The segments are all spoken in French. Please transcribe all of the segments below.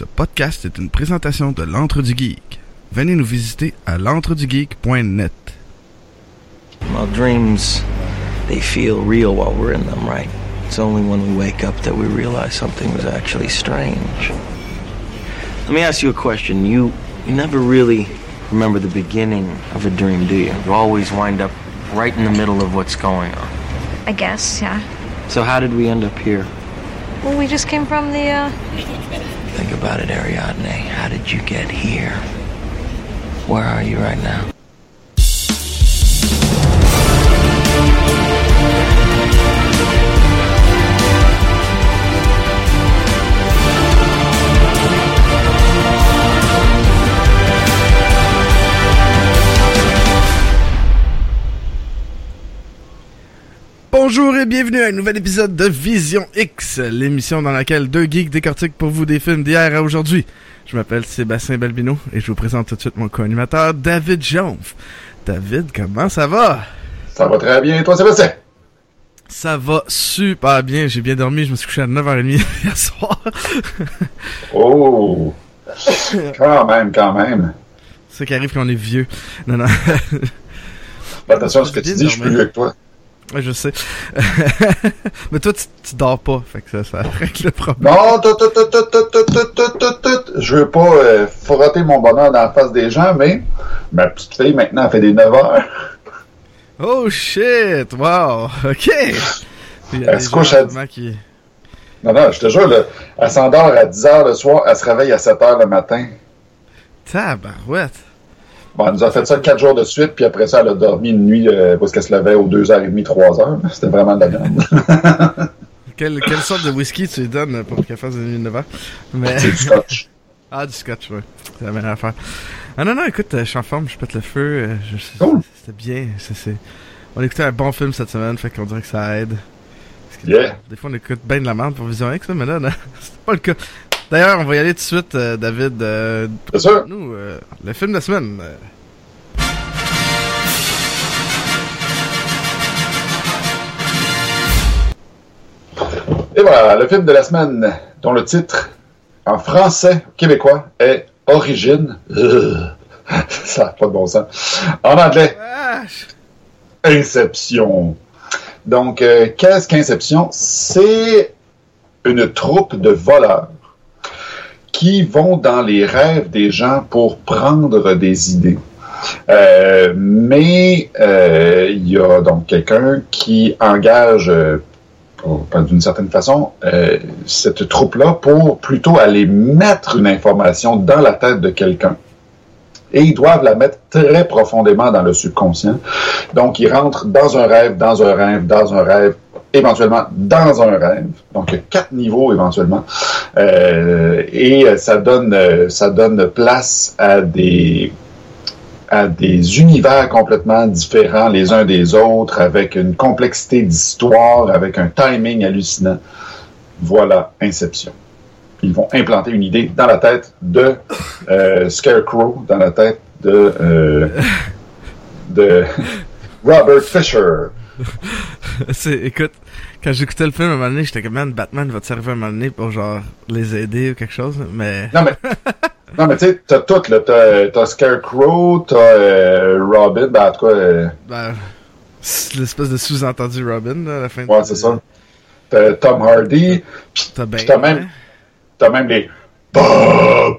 Ce podcast est une présentation de l'Antre du Geek. Venez nous visiter à l'entredugeek.net. Well, dreams, they feel real while we're in them, right? It's only when we wake up that we realize something was actually strange. Let me ask you a question. You, you never really remember the beginning of a dream, do you? You always wind up right in the middle of what's going on. I guess, yeah. So how did we end up here? Well, we just came from the, uh, Think about it, Ariadne. How did you get here? Where are you right now? Bonjour et bienvenue à un nouvel épisode de Vision X, l'émission dans laquelle deux geeks décortiquent pour vous des films d'hier à aujourd'hui. Je m'appelle Sébastien Balbino et je vous présente tout de suite mon co-animateur David Jonf. David, comment ça va? Ça va très bien, toi Sébastien? Ça va super bien, j'ai bien dormi, je me suis couché à 9h30 hier soir. Oh! Quand même, quand même. C'est ça qui arrive quand on est vieux. Non, non. Attention à ce que tu dis, je suis plus vieux que toi. Je sais. Mais toi, tu, dors pas, fait que ça, ça règle le problème. Non, tout, tout, tout, tout, tout, tout, Je veux pas euh, frotter mon bonheur dans la face des gens, mais ma petite fille, maintenant, elle fait des 9 heures. Oh shit! Wow! OK! Elle se couche à... Qui... Non, non, je te jure, là, elle s'endort à 10 heures le soir, elle se réveille à 7 heures le matin. Tabarouette! Bon, elle nous a fait ça 4 jours de suite, puis après ça, elle a dormi une nuit euh, parce qu'elle se levait aux 2h30, 3h. C'était vraiment de la merde. Quelle, quelle sorte de whisky tu lui donnes pour qu'elle fasse une 9 heures? Mais... C'est du scotch. Ah, du scotch, ouais. C'est la meilleure affaire. Ah non, non, écoute, euh, je suis en forme, je pète le feu. euh, je- Cool. C'était bien. c'est- On écoutait un bon film cette semaine, fait qu'on dirait que ça aide. Parce que Yeah. Des fois, on écoute bien de la merde pour Vision X, mais là, non, c'est pas le cas. D'ailleurs, on va y aller tout de suite, euh, David. euh, sûr? nous, euh, le film de la semaine. Et voilà, le film de la semaine, dont le titre, en français québécois, est Origine. Ça n'a pas de bon sens. En anglais! Inception. Donc, euh, qu'est-ce qu'Inception? C'est une troupe de voleurs qui vont dans les rêves des gens pour prendre des idées. Euh, mais euh, il y a donc quelqu'un qui engage, euh, d'une certaine façon, euh, cette troupe-là pour plutôt aller mettre une information dans la tête de quelqu'un. Et ils doivent la mettre très profondément dans le subconscient. Donc, ils rentrent dans un rêve, dans un rêve, dans un rêve, éventuellement dans un rêve. Donc, il y a quatre niveaux éventuellement. Euh, et euh, ça donne, euh, ça donne place à des à des univers complètement différents les uns des autres, avec une complexité d'histoire, avec un timing hallucinant. Voilà Inception. Ils vont implanter une idée dans la tête de euh, Scarecrow, dans la tête de, euh, de Robert Fisher. C'est, écoute, quand j'écoutais le film, à un moment donné, j'étais comme, man, Batman va te servir à un moment donné pour, genre, les aider ou quelque chose, mais... Non, mais, non, mais tu sais, t'as tout, là. T'as, t'as Scarecrow, t'as euh, Robin, ben, en tout cas, euh, Ben, l'espèce de sous-entendu Robin, là, à la fin ouais, de- c'est ça. T'as Tom Hardy, T'as bien. Puis t'as même- t'as même les Bob,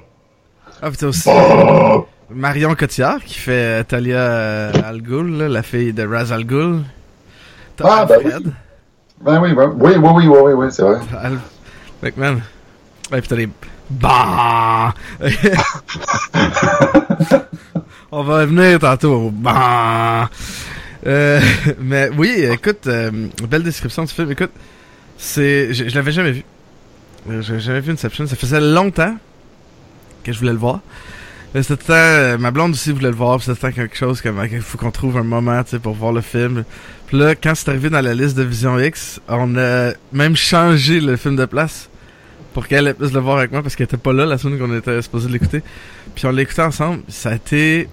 Ah, pis t'as aussi Bob. Marion Cotillard qui fait euh, Talia euh, Al Ghul, là, la fille de Raz Al Ghul. T'as Ah, ben Alfred. Ben oui, ben, oui, oui, oui, oui, oui, oui, c'est vrai. Al... Fait que, man. Ouais, pis t'as les. Bah! On va revenir tantôt. Bah! Euh, mais oui, écoute, euh, belle description du film. Écoute, c'est, je, je l'avais jamais vu. Euh, J'avais jamais vu Inception. Ça faisait longtemps que je voulais le voir. Euh, C'était temps, euh, ma blonde aussi voulait le voir. C'était temps quelque chose comme, il faut qu'on trouve un moment, tu sais, pour voir le film. Puis là, quand c'est arrivé dans la liste de Vision X, on a même changé le film de place pour qu'elle puisse le voir avec moi parce qu'elle était pas là la semaine qu'on était supposé l'écouter. Puis on l'a écouté ensemble. Ça a été,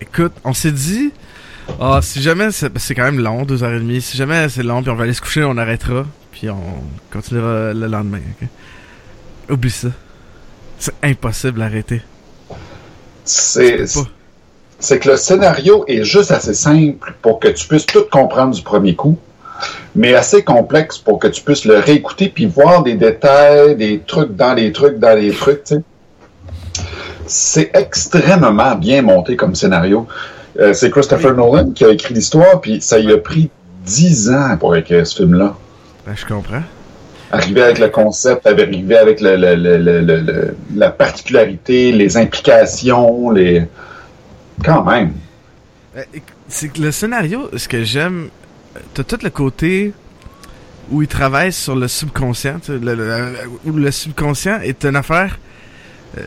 écoute, on s'est dit, ah, si jamais c'est quand même long, deux heures et demie. Si jamais c'est long, puis on va aller se coucher, on arrêtera, puis on continuera le lendemain. ok? Oublie ça. C'est impossible d'arrêter. C'est c'est que le scénario est juste assez simple pour que tu puisses tout comprendre du premier coup, mais assez complexe pour que tu puisses le réécouter puis voir des détails, des trucs dans les trucs, dans les trucs, tu sais. C'est extrêmement bien monté comme scénario. Euh, c'est Christopher Nolan qui a écrit l'histoire, puis ça y a pris dix ans pour écrire ce film-là. Ben, je comprends. Arriver avec le concept, arriver avec le, le, le, la particularité, les implications, les quand même. Euh, c'est le scénario, ce que j'aime, t'as tout le côté où il travaille sur le subconscient, où le subconscient est une affaire euh,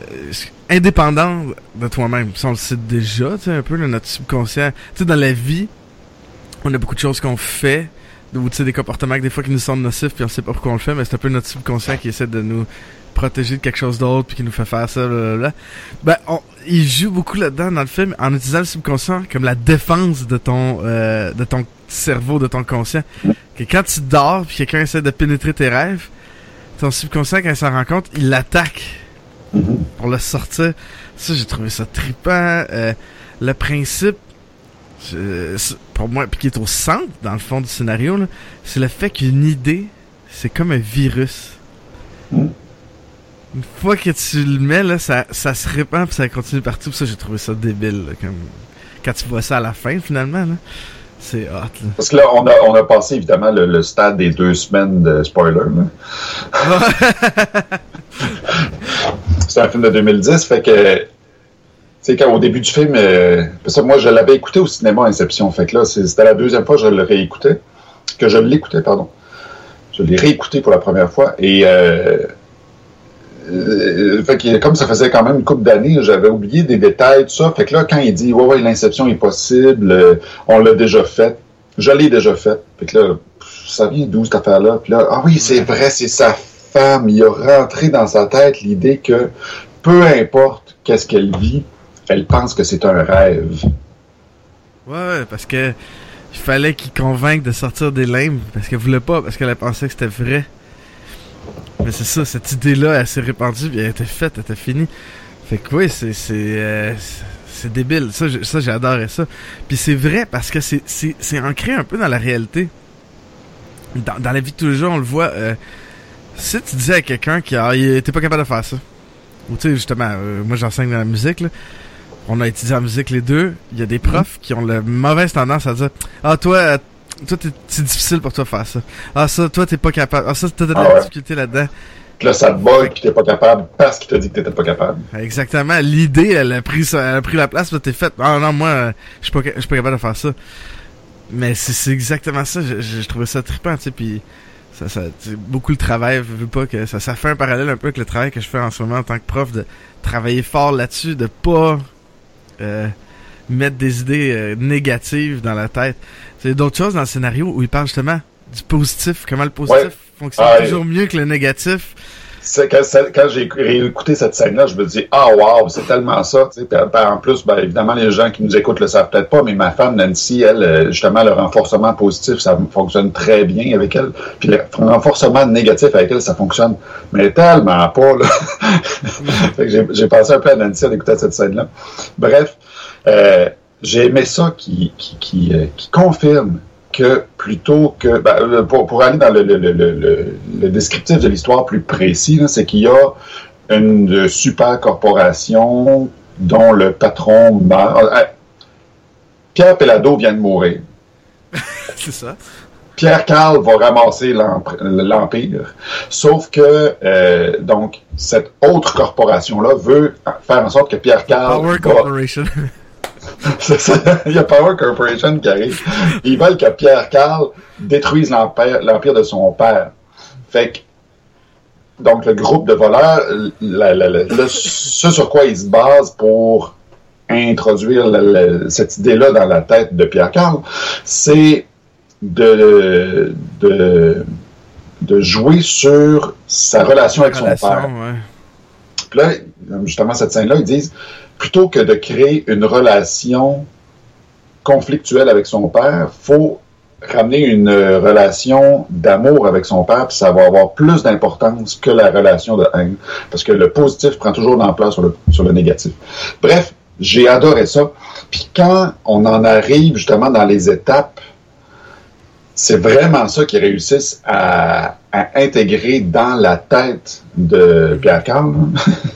indépendante de toi-même. Ça, on le sait déjà, tu un peu, notre subconscient. Tu sais, dans la vie, on a beaucoup de choses qu'on fait, ou des comportements des fois qui nous semblent nocifs, puis on sait pas pourquoi on le fait, mais c'est un peu notre subconscient qui essaie de nous protéger de quelque chose d'autre puis qui nous fait faire ça blablabla. ben on, il joue beaucoup là-dedans dans le film en utilisant le subconscient comme la défense de ton euh, de ton cerveau de ton conscient. Que quand tu dors puis quelqu'un essaie de pénétrer tes rêves ton subconscient quand il s'en rend compte il l'attaque pour le sortir. Ça j'ai trouvé ça trippant euh, le principe pour moi puis qui est au centre dans le fond du scénario c'est le fait qu'une idée c'est comme un virus une fois que tu le mets, là, ça, ça se répand puis ça continue partout. ça, j'ai trouvé ça débile. comme... Quand tu vois ça à la fin, finalement, là, c'est hot. Là. Parce que là, on a, on a passé évidemment le, stade des deux semaines de spoiler. c'est un film de 2010, fait que. Sais, quand au début du film, euh, ça, moi, je l'avais écouté au cinéma Inception. Fait que là, c'était la deuxième fois que je le réécoutais. Que je l'écoutais, pardon. Je l'ai réécouté pour la première fois. Et. Euh, euh, fait que, comme ça faisait quand même une couple d'années, j'avais oublié des détails, tout ça. Fait que là, quand il dit, ouais, ouais, l'inception est possible, on l'a déjà fait, je l'ai déjà fait. Fait que là, ça vient d'où cette affaire-là? Puis là, ah oui, c'est vrai, c'est sa femme. Il a rentré dans sa tête l'idée que peu importe qu'est-ce qu'elle vit, elle pense que c'est un rêve. Ouais, parce que il fallait qu'il convainque de sortir des limbes parce qu'elle voulait pas, parce qu'elle pensait que c'était vrai. Mais c'est ça, cette idée-là, elle s'est répandue, puis elle était faite, elle était finie. Fait que oui, c'est c'est euh, c'est débile. Ça, ça ça. Puis c'est vrai parce que c'est ancré un peu dans la réalité. Dans, la vie de tous les jours, on le voit. Euh, si tu disais à quelqu'un qui a, t'es pas capable de faire ça, ou tu sais justement, euh, moi j'enseigne dans la musique là. On a étudié en musique les deux. Il y a des profs qui ont la mauvaise tendance à dire Ah, toi, toi, c'est difficile pour toi de faire ça. Ah, ça, toi, t'es pas capable. Ah, ça, t'as de la ah difficulté là-dedans. Là, ça te bug que t'es pas capable parce qu'il t'a dit que t'étais pas capable. Exactement. L'idée, elle a pris ça, elle a pris la place, t'es faite. Ah non, moi, je suis pas, je suis pas capable de faire ça. Mais c'est exactement ça. Je, trouvais ça trippant, tu sais, puis ça, ça, beaucoup le travail, veux pas que ça, ça fait un parallèle un peu avec le travail que je fais en ce moment en tant que prof, de travailler fort là-dessus, de pas euh, mettre des idées euh, négatives dans la tête. C'est d'autres choses dans le scénario où il parle justement du positif, comment le positif fonctionne ah, toujours mieux que le négatif. Quand, j'ai écouté cette scène-là, je me dis ah wow, c'est tellement ça. en plus, ben, évidemment, les gens qui nous écoutent le savent peut-être pas, mais ma femme Nancy, elle, euh, justement, le renforcement positif, ça fonctionne très bien avec elle. Puis le renforcement négatif avec elle, ça fonctionne, mais tellement pas. j'ai pensé un peu à Nancy à écouter cette scène-là. Bref, euh, j'ai aimé ça qui, qui, qui, euh, qui, confirme que plutôt que ben, pour, pour, aller dans le, le, le, le descriptif de l'histoire plus précis, c'est qu'il y a une super corporation dont le patron meurt. Euh, Pierre Pellado vient de mourir. c'est ça. Pierre Carl va ramasser l'Empire. Sauf que, euh, donc, cette autre corporation-là veut faire en sorte que Pierre Carl. Power Corporation. Il y a Power Corporation qui arrive. Ils veulent que Pierre Carl détruise l'empire de son père. Fait que, donc, le groupe de voleurs, ce sur quoi ils se basent pour introduire cette idée-là dans la tête de Pierre Carl, c'est de, de, de, jouer sur sa relation avec son père. Puis là, justement, cette scène-là, ils disent plutôt que de créer une relation conflictuelle avec son père, faut ramener une relation d'amour avec son père, puis ça va avoir plus d'importance que la relation de haine. Parce que le positif prend toujours l'emploi sur le, sur le négatif. Bref, j'ai adoré ça. Puis quand on en arrive justement dans les étapes, c'est vraiment ça qu'ils réussissent à, à intégrer dans la tête de Pierre Carl.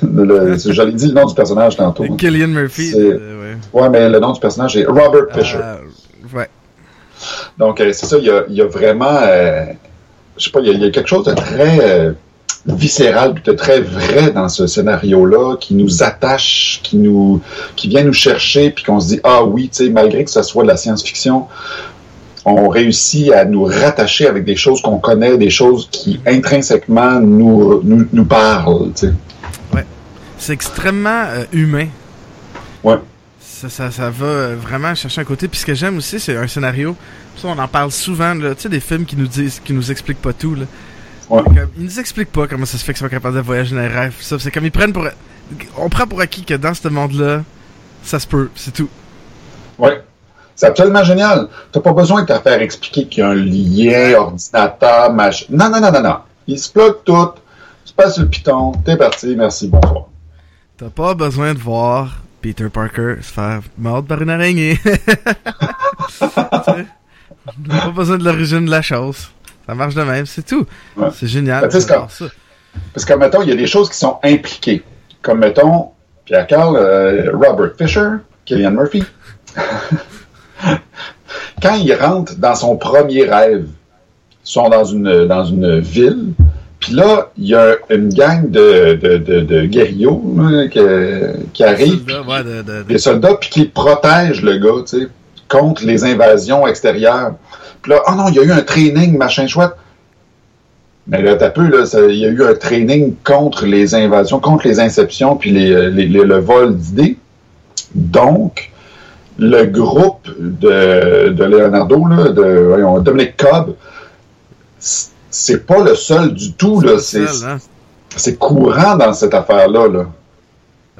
J'allais dit le nom du personnage tantôt. Killian Murphy. Euh, ouais. Ouais, mais le nom du personnage est Robert Fisher. Euh, ouais. Donc, euh, c'est ça, il y a, il y a vraiment, euh, je sais pas, il y, y a quelque chose de très euh, viscéral, de très vrai dans ce scénario-là, qui nous attache, qui nous, qui vient nous chercher, puis qu'on se dit, ah oui, tu sais, malgré que ce soit de la science-fiction, on réussit à nous rattacher avec des choses qu'on connaît, des choses qui intrinsèquement nous, nous, nous parlent, tu sais. C'est extrêmement euh, humain. Ouais. Ça, ça, ça va euh, vraiment chercher un côté. Puis ce que j'aime aussi, c'est un scénario. Ça, on en parle souvent. là. Tu sais, des films qui nous disent, qui nous expliquent pas tout. Là. Ouais. Ils nous expliquent pas comment ça se fait qu'ils sont capables de voyager dans les rêves. Ça, c'est comme ils prennent pour. On prend pour acquis que dans ce monde-là, ça se peut. C'est tout. Ouais. C'est absolument génial. T'as pas besoin de te faire expliquer qu'il y a un lien, ordinateur, machin. Non, non, non, non, non. Il se plug tout. Tu passes sur le piton. T'es parti. Merci. Bonsoir. T'as pas besoin de voir Peter Parker se faire mordre par une araignée. T'as pas besoin de l'origine de la chose. Ça marche de même, c'est tout. Ouais. C'est génial. Ben, ça. Parce que, mettons, il y a des choses qui sont impliquées. Comme, mettons, Pierre Carl, euh, Robert Fisher, Killian Murphy. Quand il rentre dans son premier rêve, ils sont dans une, dans une ville, puis là, il y a une gang de, de, de, là, que- qui arrivent, ouais, de- des soldats, puis qui protègent le gars, tu sais, contre les invasions extérieures. Puis là, oh non, il y a eu un training, machin chouette. Mais là, t'as peu, là, il y a eu un training contre les invasions, contre les inceptions, puis les, les- les- le vol d'idées. Donc, le groupe de, de Leonardo, là, de voyons, Dominic Cobb, c'est pas le seul du tout. C'est hein. courant dans cette affaire-là, là.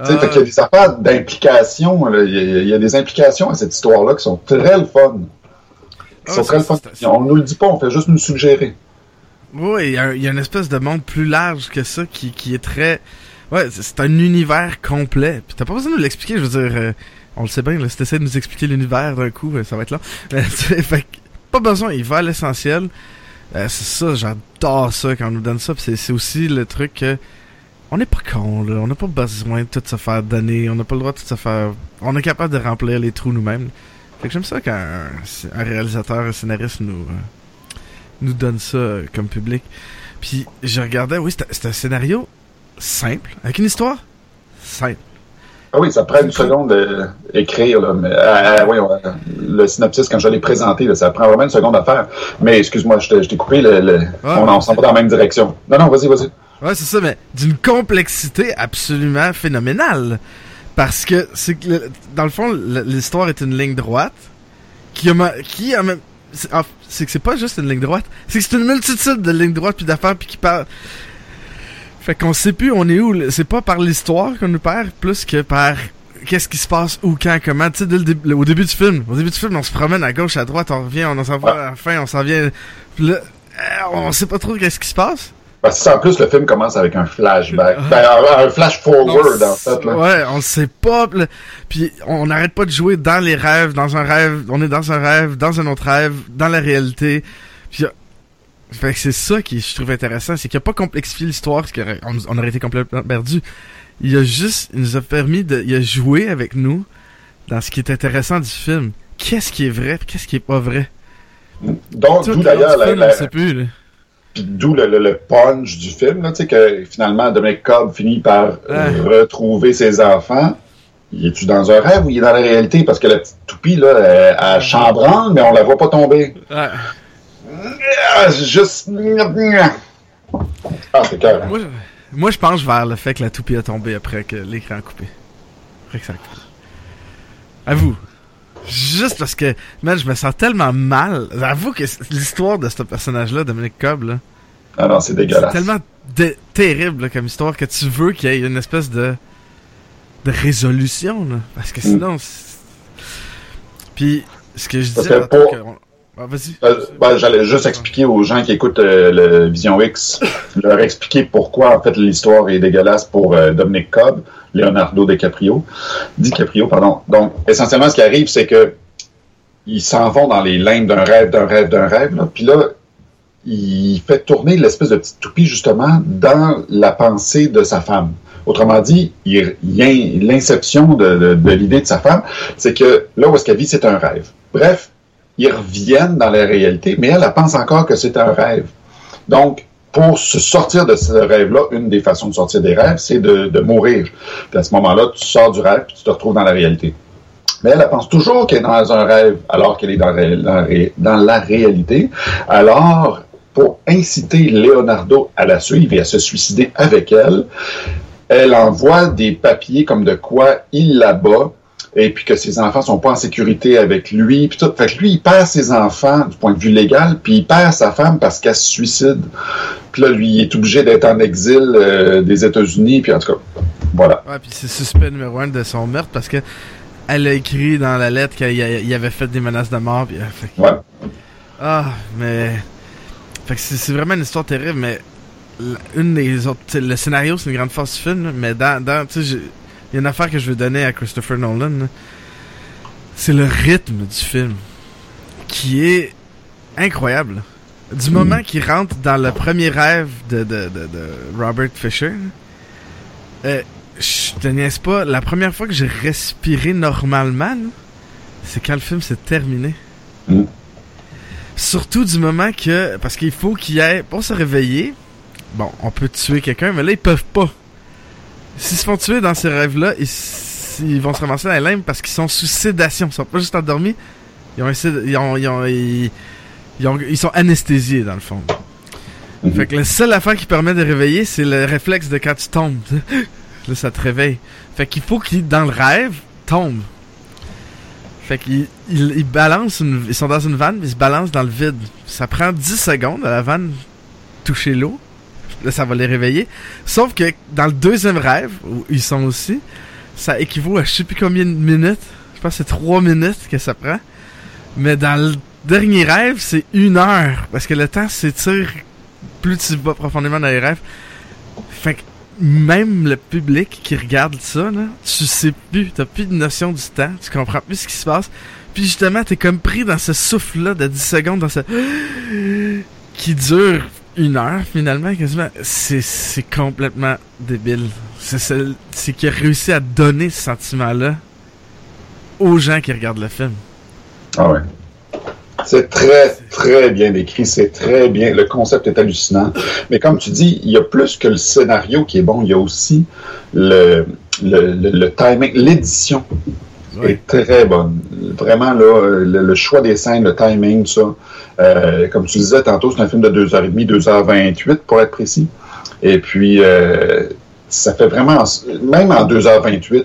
Fait qu'il y a des affaires d'implication, il y, a, il y a des implications à cette histoire-là qui sont très le fun. Qui Ah, sont c'est- très le fun. c'est- On nous le dit pas, on fait juste nous suggérer. Oui, il y, a- il y a une espèce de monde plus large que ça qui, qui est très. Ouais, c'est- c'est un univers complet. Puis t'as pas besoin de nous l'expliquer, je veux dire. euh, on le sait bien, là, si t'essaies de nous expliquer l'univers d'un coup, euh, ça va être long. Mais, sais, fait pas besoin, il va à l'essentiel. Euh, c'est ça, j'adore ça quand on nous donne ça. C'est aussi le truc que. On n'est pas con, là. On n'a pas besoin de tout se faire donner. On n'a pas le droit de tout se faire. On est capable de remplir les trous nous-mêmes. Fait que j'aime ça quand un, réalisateur, un scénariste nous. euh, nous donne ça euh, comme public. Puis je regardais, oui, c'est un scénario simple, avec une histoire simple. Ah oui, ça prend une seconde à écrire, là, mais, euh, euh, voyons, euh, le synopsis, quand je l'ai présenté, là, ça prend vraiment une seconde à faire. Mais excuse-moi, je t'ai coupé, le, le- on on s'en va dans la même direction. Non, non, vas-y, vas-y. Ouais, c'est ça, mais d'une complexité absolument phénoménale. Parce que c'est que, dans le fond, l'histoire est une ligne droite qui a, qui a même. c'est ah, c'est que c'est pas juste une ligne droite, c'est que c'est une multitude de lignes droites puis d'affaires puis qui parlent. Fait qu'on sait plus on est où. C'est pas par l'histoire qu'on nous perd plus que par qu'est-ce qui se passe où, quand, comment. Tu sais, dès le dé- au début du film, au début du film, on se promène à gauche, à droite, on revient, on s'en va à la fin, on s'en vient. Là, euh, on sait pas trop qu'est-ce qui se passe. Parce que ça, en plus, le film commence avec un flashback. Ben, un, flash forward, en fait. Là. Ouais, on sait pas. Puis on n'arrête pas de jouer dans les rêves, dans un rêve, on est dans un rêve, dans un autre rêve, dans la réalité. Puis fait que c'est ça qui je trouve intéressant, c'est qu'il a pas complexifié l'histoire, parce qu'on on aurait été complètement perdu. Il a juste, il nous a permis de, il a joué avec nous dans ce qui est intéressant du film. Qu'est-ce qui est vrai, qu'est-ce qui est pas vrai? Donc, d'où d'ailleurs la, film, la- on sait plus. Là. Puis d'où le, le- le punch du film, là, tu sais, que finalement, Dominic Cobb finit par euh, Ouais. retrouver ses enfants. Il est-tu dans un rêve ou il est dans la réalité? Parce que la petite toupie, là, elle, elle chambranle, mais on la voit pas tomber. Ouais. Ah, c'est juste... Ah, c'est. Moi, je, moi, je penche vers le fait que la toupie a tombé après que l'écran a coupé. Après que ça a coupé. À vous. Juste parce que, man, je me sens tellement mal. Avoue que c'est- l'histoire de ce personnage-là, Dominic Cobb, là, Ah non, c'est c'est dégueulasse. tellement dé- terrible là, comme histoire que tu veux qu'il y ait une espèce de de résolution, là. Parce que sinon... c'est- Puis, ce que je Parce disais... que pour- que on- Euh, ben, J'allais juste expliquer aux gens qui écoutent euh, le Vision X, leur expliquer pourquoi en fait l'histoire est dégueulasse pour euh, Dominic Cobb, Leonardo DiCaprio, DiCaprio pardon. Donc essentiellement ce qui arrive c'est que ils s'en vont dans les lignes d'un rêve, d'un rêve, d'un rêve. Là. Puis là, il fait tourner l'espèce de petite toupie justement dans la pensée de sa femme. Autrement dit, l'inception de, de, de l'idée de sa femme, c'est que là où est-ce qu'elle vit, c'est un rêve. Bref, ils reviennent dans la réalité, mais elle, pense encore que c'est un rêve. Donc, pour se sortir de ce rêve-là, une des façons de sortir des rêves, c'est de, mourir. À ce moment-là, tu sors du rêve, puis tu te retrouves dans la réalité. Mais elle, pense toujours qu'elle est dans un rêve, alors qu'elle est dans, dans, dans, la réalité. Alors, pour inciter Leonardo à la suivre et à se suicider avec elle, elle envoie des papiers comme de quoi il la bat et puis que ses enfants sont pas en sécurité avec lui, puis tout. Fait que lui, il perd ses enfants du point de vue légal, puis il perd sa femme parce qu'elle se suicide. Puis là, lui, il est obligé d'être en exil euh, des États-Unis, puis en tout cas, voilà. Ouais, puis c'est suspect numéro un de son meurtre parce que elle a écrit dans la lettre qu'il avait fait des menaces de mort. Puis, fait que... Ouais. Ah, mais... Fait que c'est vraiment une histoire terrible, mais une des autres... Le scénario, c'est une grande force du film, mais dans... dans tu sais, il y a une affaire que je veux donner à Christopher Nolan. C'est le rythme du film. Qui est incroyable. Du moment mm. qu'il rentre dans le premier rêve de, de, de, de Robert Fisher, euh, je te niaise pas, la première fois que j'ai respiré normalement, c'est quand le film s'est terminé. Mm. Surtout du moment que. Parce qu'il faut qu'il y ait. Pour se réveiller, bon, on peut tuer quelqu'un, mais là, ils peuvent pas. S'ils se font tuer dans ces rêves-là, ils, ils, vont se ramasser dans les limbes parce qu'ils sont sous sédation. Ils sont pas juste endormis. Ils, ont, ils, ont, ils, ont, ils, ont, ils, sont anesthésiés, dans le fond. Mm -hmm. Fait que la seule affaire qui permet de réveiller, c'est le réflexe de quand tu tombes. là, ça te réveille. Fait qu'il faut qu'ils, dans le rêve, tombent. Fait qu'ils ils, ils balancent, une, ils sont dans une vanne, mais ils se balancent dans le vide. Ça prend 10 secondes à la vanne toucher l'eau. Là, ça va les réveiller. Sauf que dans le deuxième rêve, où ils sont aussi, ça équivaut à je sais plus combien de minutes. Je pense que c'est 3 minutes que ça prend. Mais dans le dernier rêve, c'est une heure. Parce que le temps s'étire plus tu vas profondément dans les rêves. Fait que même le public qui regarde ça, là, tu sais plus, t'as plus de notion du temps, tu comprends plus ce qui se passe. Puis justement, t'es comme pris dans ce souffle-là de 10 secondes, dans ce... qui dure une heure finalement, quasiment. C'est, complètement débile. C'est, qu'il a réussi à donner ce sentiment-là aux gens qui regardent le film. Ah ouais. C'est très, très bien écrit, c'est très bien. Le concept est hallucinant. Mais comme tu dis, il y a plus que le scénario qui est bon, il y a aussi le, le, le, le timing, l'édition oui. est très bonne. Vraiment, là, le, le, choix des scènes, le timing, tout ça. Euh, comme tu disais tantôt, c'est un film de 2h30, 2h28 pour être précis. Et puis, euh, ça fait vraiment, même en 2h28,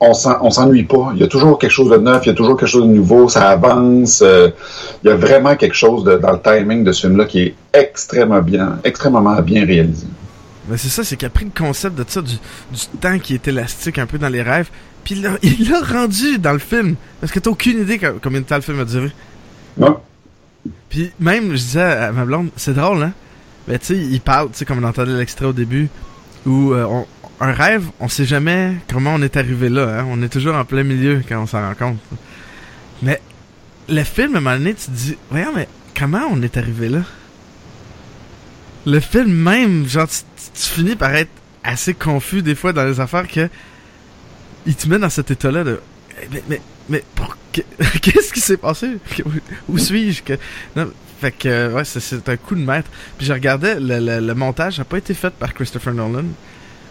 on s'ennuie pas. Il y a toujours quelque chose de neuf, il y a toujours quelque chose de nouveau, ça avance. Euh, il y a vraiment quelque chose de, dans le timing de ce film-là qui est extrêmement bien, extrêmement bien réalisé. Mais c'est ça, c'est qu'il a pris le concept de ça, du, du, temps qui est élastique un peu dans les rêves, puis il l'a rendu dans le film. Parce que t'as aucune idée combien de temps le film a duré. Non. Puis même, je disais à ma blonde, c'est drôle, hein? Mais tu sais, il parle, tu sais, comme on entendait l'extrait au début, où euh, on, un rêve, on sait jamais comment on est arrivé là. Hein? On est toujours en plein milieu quand on s'en rend compte. Mais le film, à un moment donné, tu te dis, voyons, mais comment on est arrivé là? Le film même, genre, tu, tu, finis par être assez confus des fois dans les affaires que il te met dans cet état-là de, mais, mais, mais qu'est-ce qui s'est passé? Où suis-je? Fait que, ouais, c'est un coup de maître. Puis je regardais, le, le, le montage n'a pas été fait par Christopher Nolan.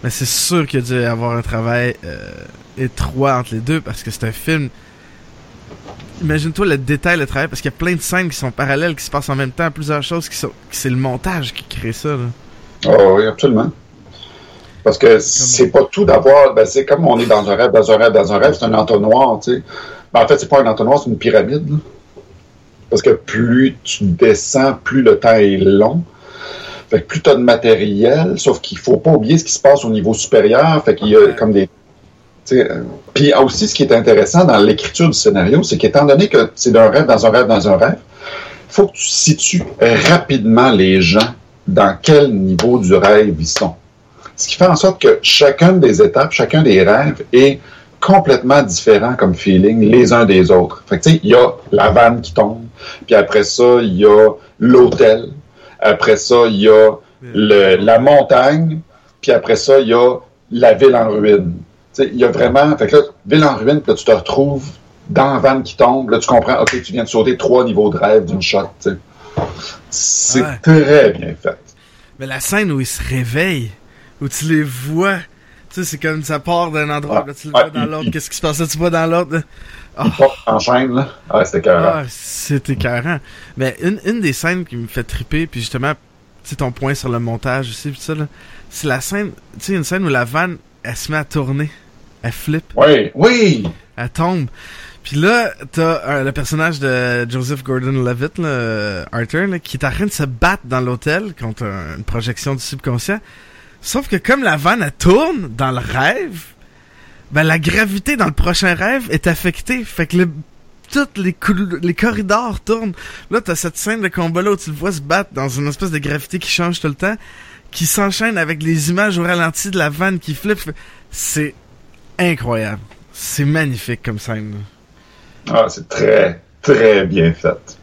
Mais c'est sûr qu'il a dû avoir un travail euh, étroit entre les deux parce que c'est un film. Imagine-toi le détail, le travail, parce qu'il y a plein de scènes qui sont parallèles, qui se passent en même temps, plusieurs choses qui sont. C'est le montage qui crée ça. Là. Oh, oui, absolument. Parce que c'est pas tout d'avoir. Ben, c'est comme on est dans un rêve, dans un rêve, dans un rêve, c'est un entonnoir, tu sais. Mais en fait, c'est pas un entonnoir, c'est une pyramide. Parce que plus tu descends, plus le temps est long. Fait que plus tu as de matériel, sauf qu'il faut pas oublier ce qui se passe au niveau supérieur. Fait qu'il y a comme des. Puis aussi, ce qui est intéressant dans l'écriture du scénario, c'est qu'étant donné que c'est d'un rêve dans un rêve dans un rêve, il faut que tu situes rapidement les gens dans quel niveau du rêve ils sont. Ce qui fait en sorte que chacune des étapes, chacun des rêves est complètement différent comme feeling les uns des autres. Fait tu sais, il y a la vanne qui tombe, puis après ça, il y a l'hôtel, après ça, il y a le, la montagne, puis après ça, il y a la ville en ruine. Tu sais, il y a vraiment, fait que là, ville en ruine, puis là, tu te retrouves dans la vanne qui tombe, là, tu comprends, ok, tu viens de sauter trois niveaux de rêve d'une shot, tu sais. C'est Ouais. très bien fait. Mais la scène où ils se réveillent, où tu les vois, tu sais, c'est comme ça part d'un endroit, Ouais. là, tu le vois dans l'autre, qu'est-ce qui se passe? Là, tu vois dans l'autre. Ah, porte en chaîne, là. Ah, c'était carré. ah, c'est écœurant. Mais une, une des scènes qui me fait triper, puis justement, tu sais, ton point sur le montage aussi, pis ça, là, c'est la scène, tu sais, une scène où la vanne, elle se met à tourner, elle flippe, Oui, oui! elle tombe. Puis là, t'as euh, le personnage de Joseph Gordon-Levitt, là, euh, Arthur, là, qui est en train de se battre dans l'hôtel contre un- une projection du subconscient. Sauf que comme la vanne, tourne dans le rêve, ben la gravité dans le prochain rêve est affectée. Fait que le, tous les, les corridors tournent. Là, t'as cette scène de combat-là où tu le vois se battre dans une espèce de gravité qui change tout le temps, qui s'enchaîne avec les images au ralenti de la vanne qui flippe. C'est incroyable. C'est magnifique comme scène. là. Ah, c'est très, très bien fait.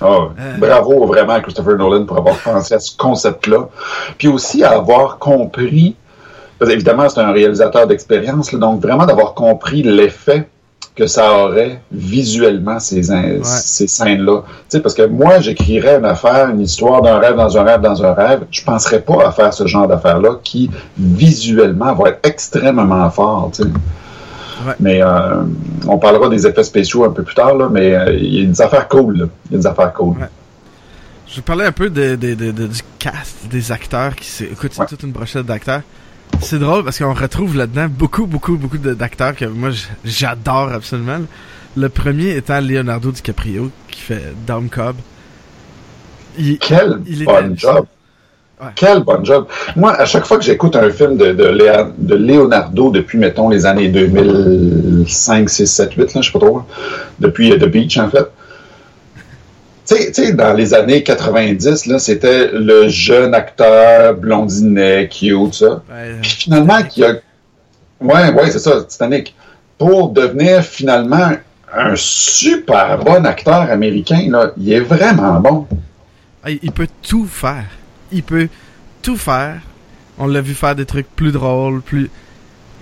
Ah, Euh. Bravo vraiment à Christopher Nolan pour avoir pensé à ce concept-là. Puis aussi à avoir compris, parce qu'évidemment, c'est un réalisateur d'expérience, donc vraiment d'avoir compris l'effet que ça aurait visuellement ces, ces scènes-là. Parce que moi, j'écrirais une affaire, une histoire d'un rêve dans un rêve dans un rêve, je penserais pas à faire ce genre d'affaire-là qui, visuellement, va être extrêmement fort. tu sais. Ouais. Mais euh, on parlera des effets spéciaux un peu plus tard, là, mais euh, il y a des affaires cool. là. Il y a des affaires cool. Ouais. Je vais parler un peu de, de- de- de- du cast, des acteurs qui c'est écoute, c'est toute une brochette d'acteurs. C'est drôle parce qu'on retrouve là-dedans beaucoup, beaucoup, beaucoup d'acteurs que moi j'adore absolument. Le premier étant Leonardo DiCaprio qui fait Dom Cobb. Il, Quel Il bon job! Ouais. Quel bon job! Moi, à chaque fois que j'écoute un film de, de, Léa- de Leonardo depuis, mettons, les années 2005, 6, 7, 8, là, je sais pas trop, depuis euh, The Beach, en fait. Tu sais- dans les années 90, là, c'était le jeune acteur blondinet, cute, ça. ouais, Puis finalement, qui a. Ouais, ouais, c'est ça, Titanic. Pour devenir finalement un super bon acteur américain, là, il est vraiment bon. ah, il peut tout faire. Il peut tout faire. On l'a vu faire des trucs plus drôles, plus.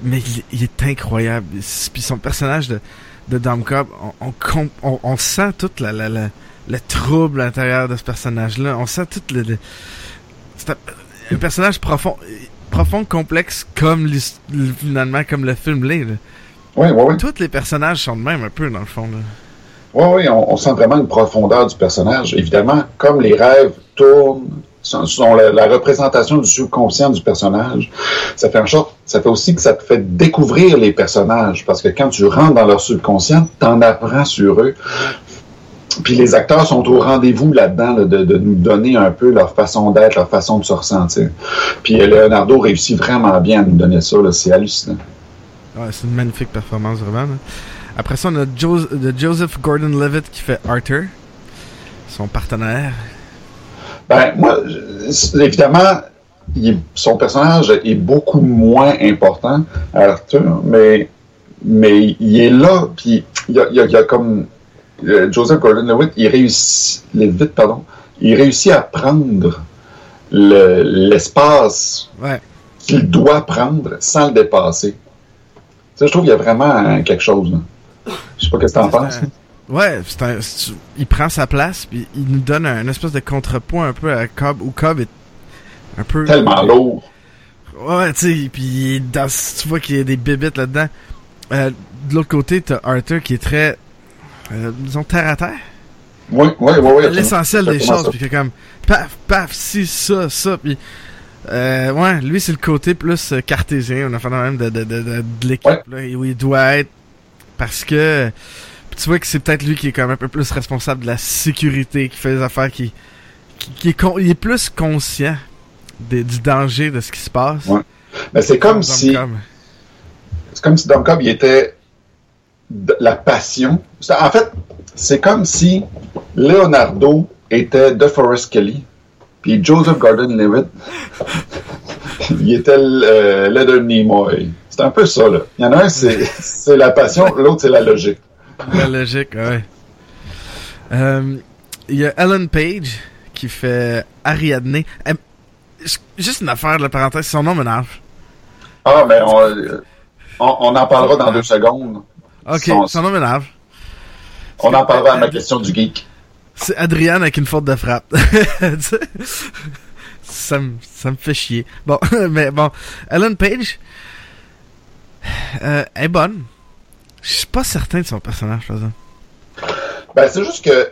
Mais il, il est incroyable. Puis son personnage de, de Dom Cobb, on, on, com- on, on sent toute la, la, la- le trouble à l'intérieur de ce personnage-là. On sent tout le. le- c'est un, un personnage profond, profond, complexe, comme finalement comme le film l'est. Oui, oui, oui. Tous les personnages sont de même un peu dans le fond. Là. Oui, oui, on, on sent vraiment une profondeur du personnage. Évidemment, comme les rêves tournent, sont, sont la, représentation du subconscient du personnage, ça fait en sorte, ça fait aussi que ça te fait découvrir les personnages, parce que quand tu rentres dans leur subconscient, t'en apprends sur eux. Puis les acteurs sont au rendez-vous là-dedans, là, de, nous donner un peu leur façon d'être, leur façon de se ressentir. Puis Leonardo réussit vraiment bien à nous donner ça, c'est hallucinant. Ouais, c'est une magnifique performance, vraiment. là. Après ça, on a Joseph Gordon-Levitt qui fait Arthur, son partenaire. Ben, moi, évidemment, il son personnage est beaucoup moins important à Arthur, mais, mais il est là, puis il y a, il y a- il y a comme euh, Joseph Gordon-Levitt, il réussit, Levitt, pardon, il réussit à prendre le- l'espace Ouais. qu'il doit prendre sans le dépasser. Tu sais, je trouve qu'il y a vraiment hein, quelque chose. là. Je sais pas qu'est-ce que t'en penses. Ouais, c'est un, il prend sa place, puis il nous donne un, espèce de contrepoint un peu à Cobb, où Cobb est un peu... Tellement lourd. Ouais, tu sais, puis dans- tu vois qu'il y a des bébites là-dedans. Euh, de l'autre côté, t'as Arthur qui est très, euh, disons, terre à terre. Oui, oui, oui, oui. L'essentiel des choses, puis que comme, paf, paf, si, ça, ça, puis... Euh, ouais, lui, c'est le côté plus euh, cartésien, on a fait même de, de, de, de, de l'équipe, Ouais. là, où il doit être, parce que... puis tu vois que c'est peut-être lui qui est quand même un peu plus responsable de la sécurité, qui fait des affaires, qui... qui, qui est, con- il est plus conscient du danger de ce qui se passe. Ouais. Mais c'est comme Comme- si... c'est comme si Dom Cobb, il était de- la passion. En fait, c'est comme si Leonardo était de Forest Kelly, puis Joseph Gordon-Levitt, il était le Leonard Nimoy. C'est un peu ça, là. Il y en a un, c'est c'est la passion, l'autre, c'est la logique. La logique, ouais. Euh, Il y a Ellen Page qui fait Ariadne. Euh, juste une affaire, la parenthèse, son nom m'énerve. Ah, mais on, euh, on, on en parlera dans deux secondes. Ok, Son- son nom m'énerve. On en parlera à ma question du geek. C'est Adrienne avec une faute de frappe. Ça, me, ça me fait chier. Bon, mais bon, Ellen Page euh, est bonne. Je suis pas certain de son personnage, par. Ben, c'est juste que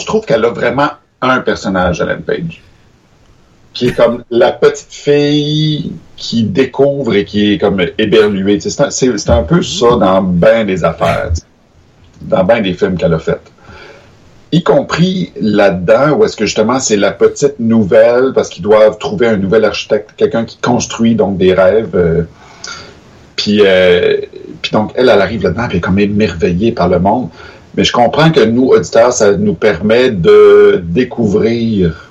je trouve qu'elle a vraiment un personnage, Ellen Page. Qui est comme la petite fille qui découvre et qui est comme éberluée. C'est un, c'est- un peu ça dans bien des affaires. Dans bien des films qu'elle a fait. Y compris là-dedans, où est-ce que justement c'est la petite nouvelle, parce qu'ils doivent trouver un nouvel architecte, quelqu'un qui construit donc des rêves. euh, puis, euh, donc, elle, elle arrive là-dedans, puis elle est comme émerveillée par le monde. Mais je comprends que nous, auditeurs, ça nous permet de découvrir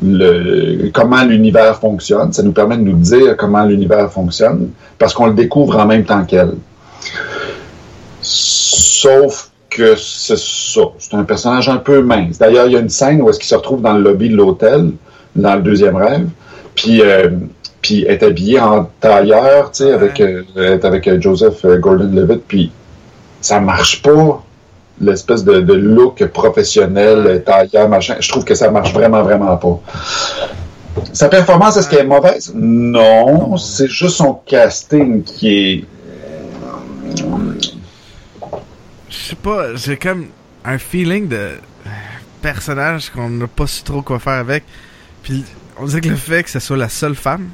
le, comment l'univers fonctionne. Ça nous permet de nous dire comment l'univers fonctionne, parce qu'on le découvre en même temps qu'elle. Sauf que c'est ça. C'est un personnage un peu mince. D'ailleurs, il y a une scène où est-ce qu'il se retrouve dans le lobby de l'hôtel, dans le deuxième rêve, puis, euh, puis est habillé en tailleur, tu sais, avec, euh, avec euh, Joseph euh, Gordon-Levitt, puis ça marche pas l'espèce de, de look professionnel, tailleur, machin. Je trouve que ça marche vraiment, vraiment pas. Sa performance, est-ce qu'elle est mauvaise? Non, c'est juste son casting qui est... Je sais pas, j'ai comme un feeling de personnage qu'on n'a pas su trop quoi faire avec. Puis on dirait que le fait que ce soit la seule femme,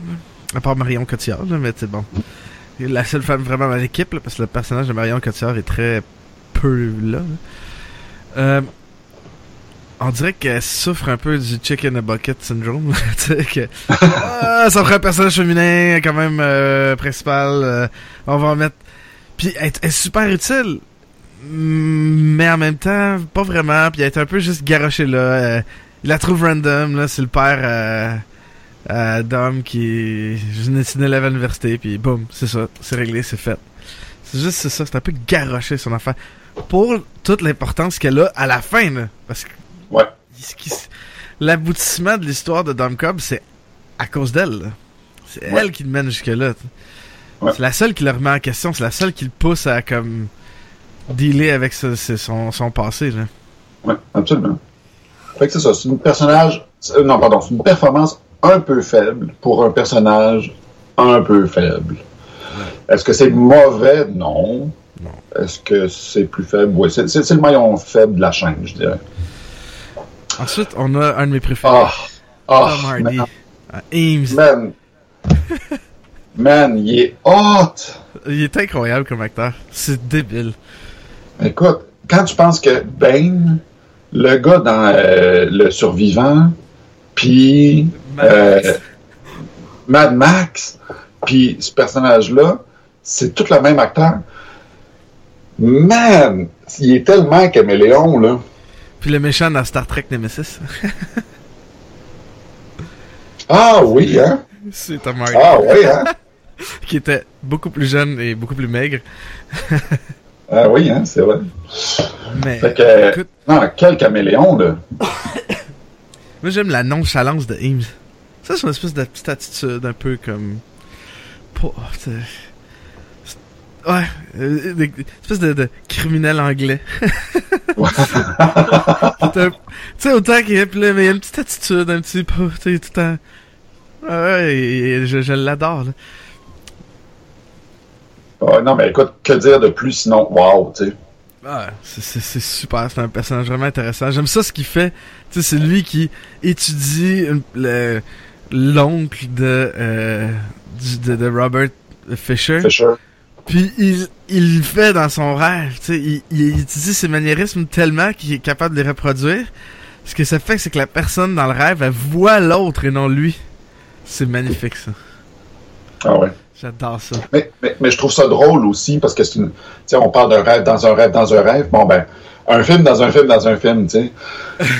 à part Marion Cotillard, là, mais c'est bon. La seule femme vraiment dans l'équipe, parce que le personnage de Marion Cotillard est très peu là. là. Euh, on dirait qu'elle souffre un peu du chicken a bucket syndrome. que ah, ça ferait un personnage féminin quand même euh, principal. euh, on va en mettre. Puis elle, est super utile. Mais en même temps, pas vraiment. Puis elle est un peu juste garochée là. Il la trouve random. là C'est le père euh, euh, d'homme qui est né à l'université. Puis boum, c'est ça. C'est réglé, c'est fait. C'est juste c'est ça. C'est un peu garoché son affaire. Pour toute l'importance qu'elle a à la fin. Là, parce que Ouais. l'aboutissement de l'histoire de Dom Cobb, c'est à cause d'elle. là. C'est Ouais. elle qui le mène jusque-là. Ouais. C'est la seule qui le remet en question. C'est la seule qui le pousse à comme dealer avec ce- ce- son, son passé. Là. Oui, absolument. Fait que c'est ça, c'est un personnage, c'est- non, pardon, c'est une performance un peu faible pour un personnage un peu faible. Est-ce que c'est mauvais? Non. Non. Est-ce que c'est plus faible? Oui, c'est, c'est- c'est le maillon faible de la chaîne, je dirais. Ensuite, on a un de mes préférés. Ah! Ah! Tom Hardy. man, Ah, Ames. man, man, il est hot! Il est incroyable comme acteur. C'est débile. Écoute, quand tu penses que Bane, le gars dans euh, Le Survivant, puis euh, Mad Max, puis ce personnage-là, c'est tout le même acteur. Man, il est tellement caméléon, là. Puis le méchant dans Star Trek Nemesis. Ah oui, hein? c'est Tom Hardy. Ah oui, hein? Qui était beaucoup plus jeune et beaucoup plus maigre. Ah oui, hein, c'est vrai. Mais Fait que, écoute, non, quel caméléon, là. moi j'aime la nonchalance de Ames. Ça, c'est une espèce de petite attitude un peu comme. Oh, Ouais, euh, une espèce de, de criminel anglais. Tu sais, autant qu'il y a, là, mais il y a une petite attitude, un petit peu, tu sais, tout le temps. Ah Ouais, je, je l'adore, là. Ah, non, mais écoute, que dire de plus sinon, wow, tu sais. Ah, c'est- super, c'est un personnage vraiment intéressant. J'aime ça ce qu'il fait. Tu sais, c'est lui qui étudie l'oncle de, euh, de, de Robert Fisher. Fisher. Puis il, il le fait dans son rêve. Tu sais, il, il étudie ses maniérismes tellement qu'il est capable de les reproduire. Ce que ça fait, c'est que la personne dans le rêve, elle voit l'autre et non lui. C'est magnifique, ça. Ah ouais. J'adore ça. Mais, mais, mais je trouve ça drôle aussi parce que c'est une. Tu sais, on parle d'un rêve dans un rêve dans un rêve. Bon, ben, un film dans un film dans un film, tu sais.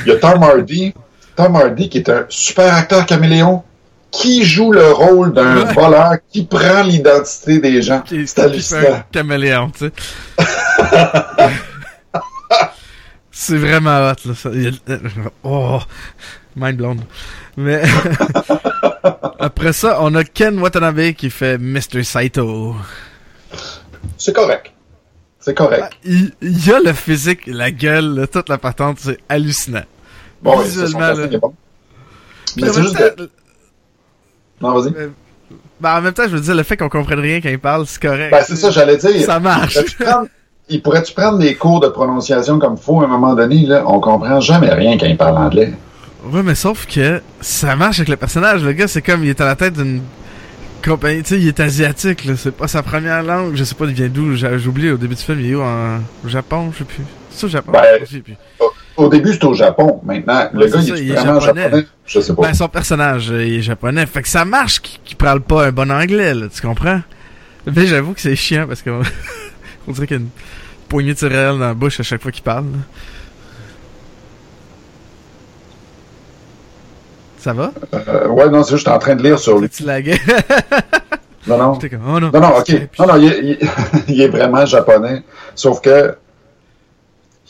Il y a Tom Hardy. Tom Hardy qui est un super acteur caméléon qui joue le rôle d'un Ouais. voleur qui prend l'identité des gens. Qui- C'est hallucinant. caméléon, tu sais. c'est vraiment hot, là. ça. Oh, mind blown. Mais après ça, on a Ken Watanabe qui fait Mr. Saito. C'est correct. C'est correct. Il, il y a le physique, la gueule, toute la patente, c'est hallucinant. Bon, oui, visuellement, là. bon. Mais c'est même juste temps, que. Non, vas-y. ben, en même temps, je veux dire, le fait qu'on comprenne rien quand il parle, c'est correct. Ben, c'est ça, j'allais dire. Ça marche. Il pourrait-tu prendre des cours de prononciation comme faut à un moment donné, là? On comprend jamais rien quand il parle anglais. Ouais, mais sauf que ça marche avec le personnage. Le gars, c'est comme il est à la tête d'une compagnie. Tu sais, il est asiatique, là. C'est pas sa première langue. Je sais pas, il vient d'où. Oublié au début du film. Il est où? En... Au Japon, je sais plus. C'est au Japon? Ben, Je sais plus. Au début, c'était au Japon. Maintenant, le gars, il ça, est, il est vraiment japonais. japonais. Je sais pas. Ben, son personnage, euh, il est japonais. Fait que ça marche qu'il qu'il parle pas un bon anglais, là. Tu comprends? Mais j'avoue que c'est chiant parce qu'on on dirait qu'il y a une poignée de céréales dans la bouche à chaque fois qu'il parle. là. Ça va? Euh, ouais, non, c'est juste, en train de lire sur lui. Tu laguais? Non, non. Comme, oh non. Non, non, ok. Non, non, il est, il- il est vraiment japonais. Sauf que.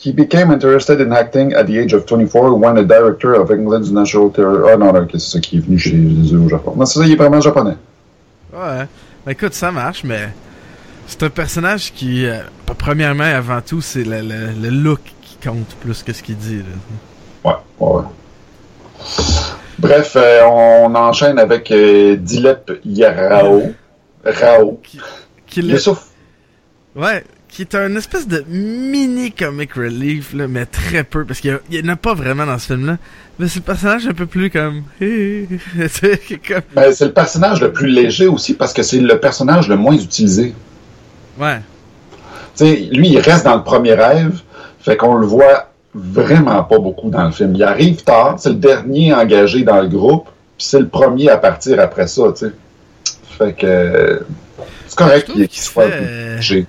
He became interested in acting at the age of 24 when a director of England's National Theatre. Ah non, non, ok, c'est ça qui est venu chez les au Japon. Non, c'est ça, il est vraiment japonais. Ouais. Ben écoute, ça marche, mais c'est un personnage qui, euh, premièrement et avant tout, c'est le, le- le look qui compte plus que ce qu'il dit. Là. Ouais, ouais, ouais. Bref, euh, on enchaîne avec euh, Dilep Yarao. Rao. Qui le- Youssouf. Ouais, qui est un espèce de mini comic relief, là, mais très peu, parce qu'il y a- il y en a pas vraiment dans ce film-là. Mais c'est le personnage un peu plus comme... qui. Ben, c'est le personnage le plus léger aussi parce que c'est le personnage le moins utilisé. Ouais. Lui, il reste dans le premier rêve, fait qu'on le voit vraiment pas beaucoup dans le film. Il arrive tard, c'est le dernier engagé dans le groupe, puis c'est le premier à partir après ça, tu sais. Fait que euh, c'est correct qu'il soit fait- léger.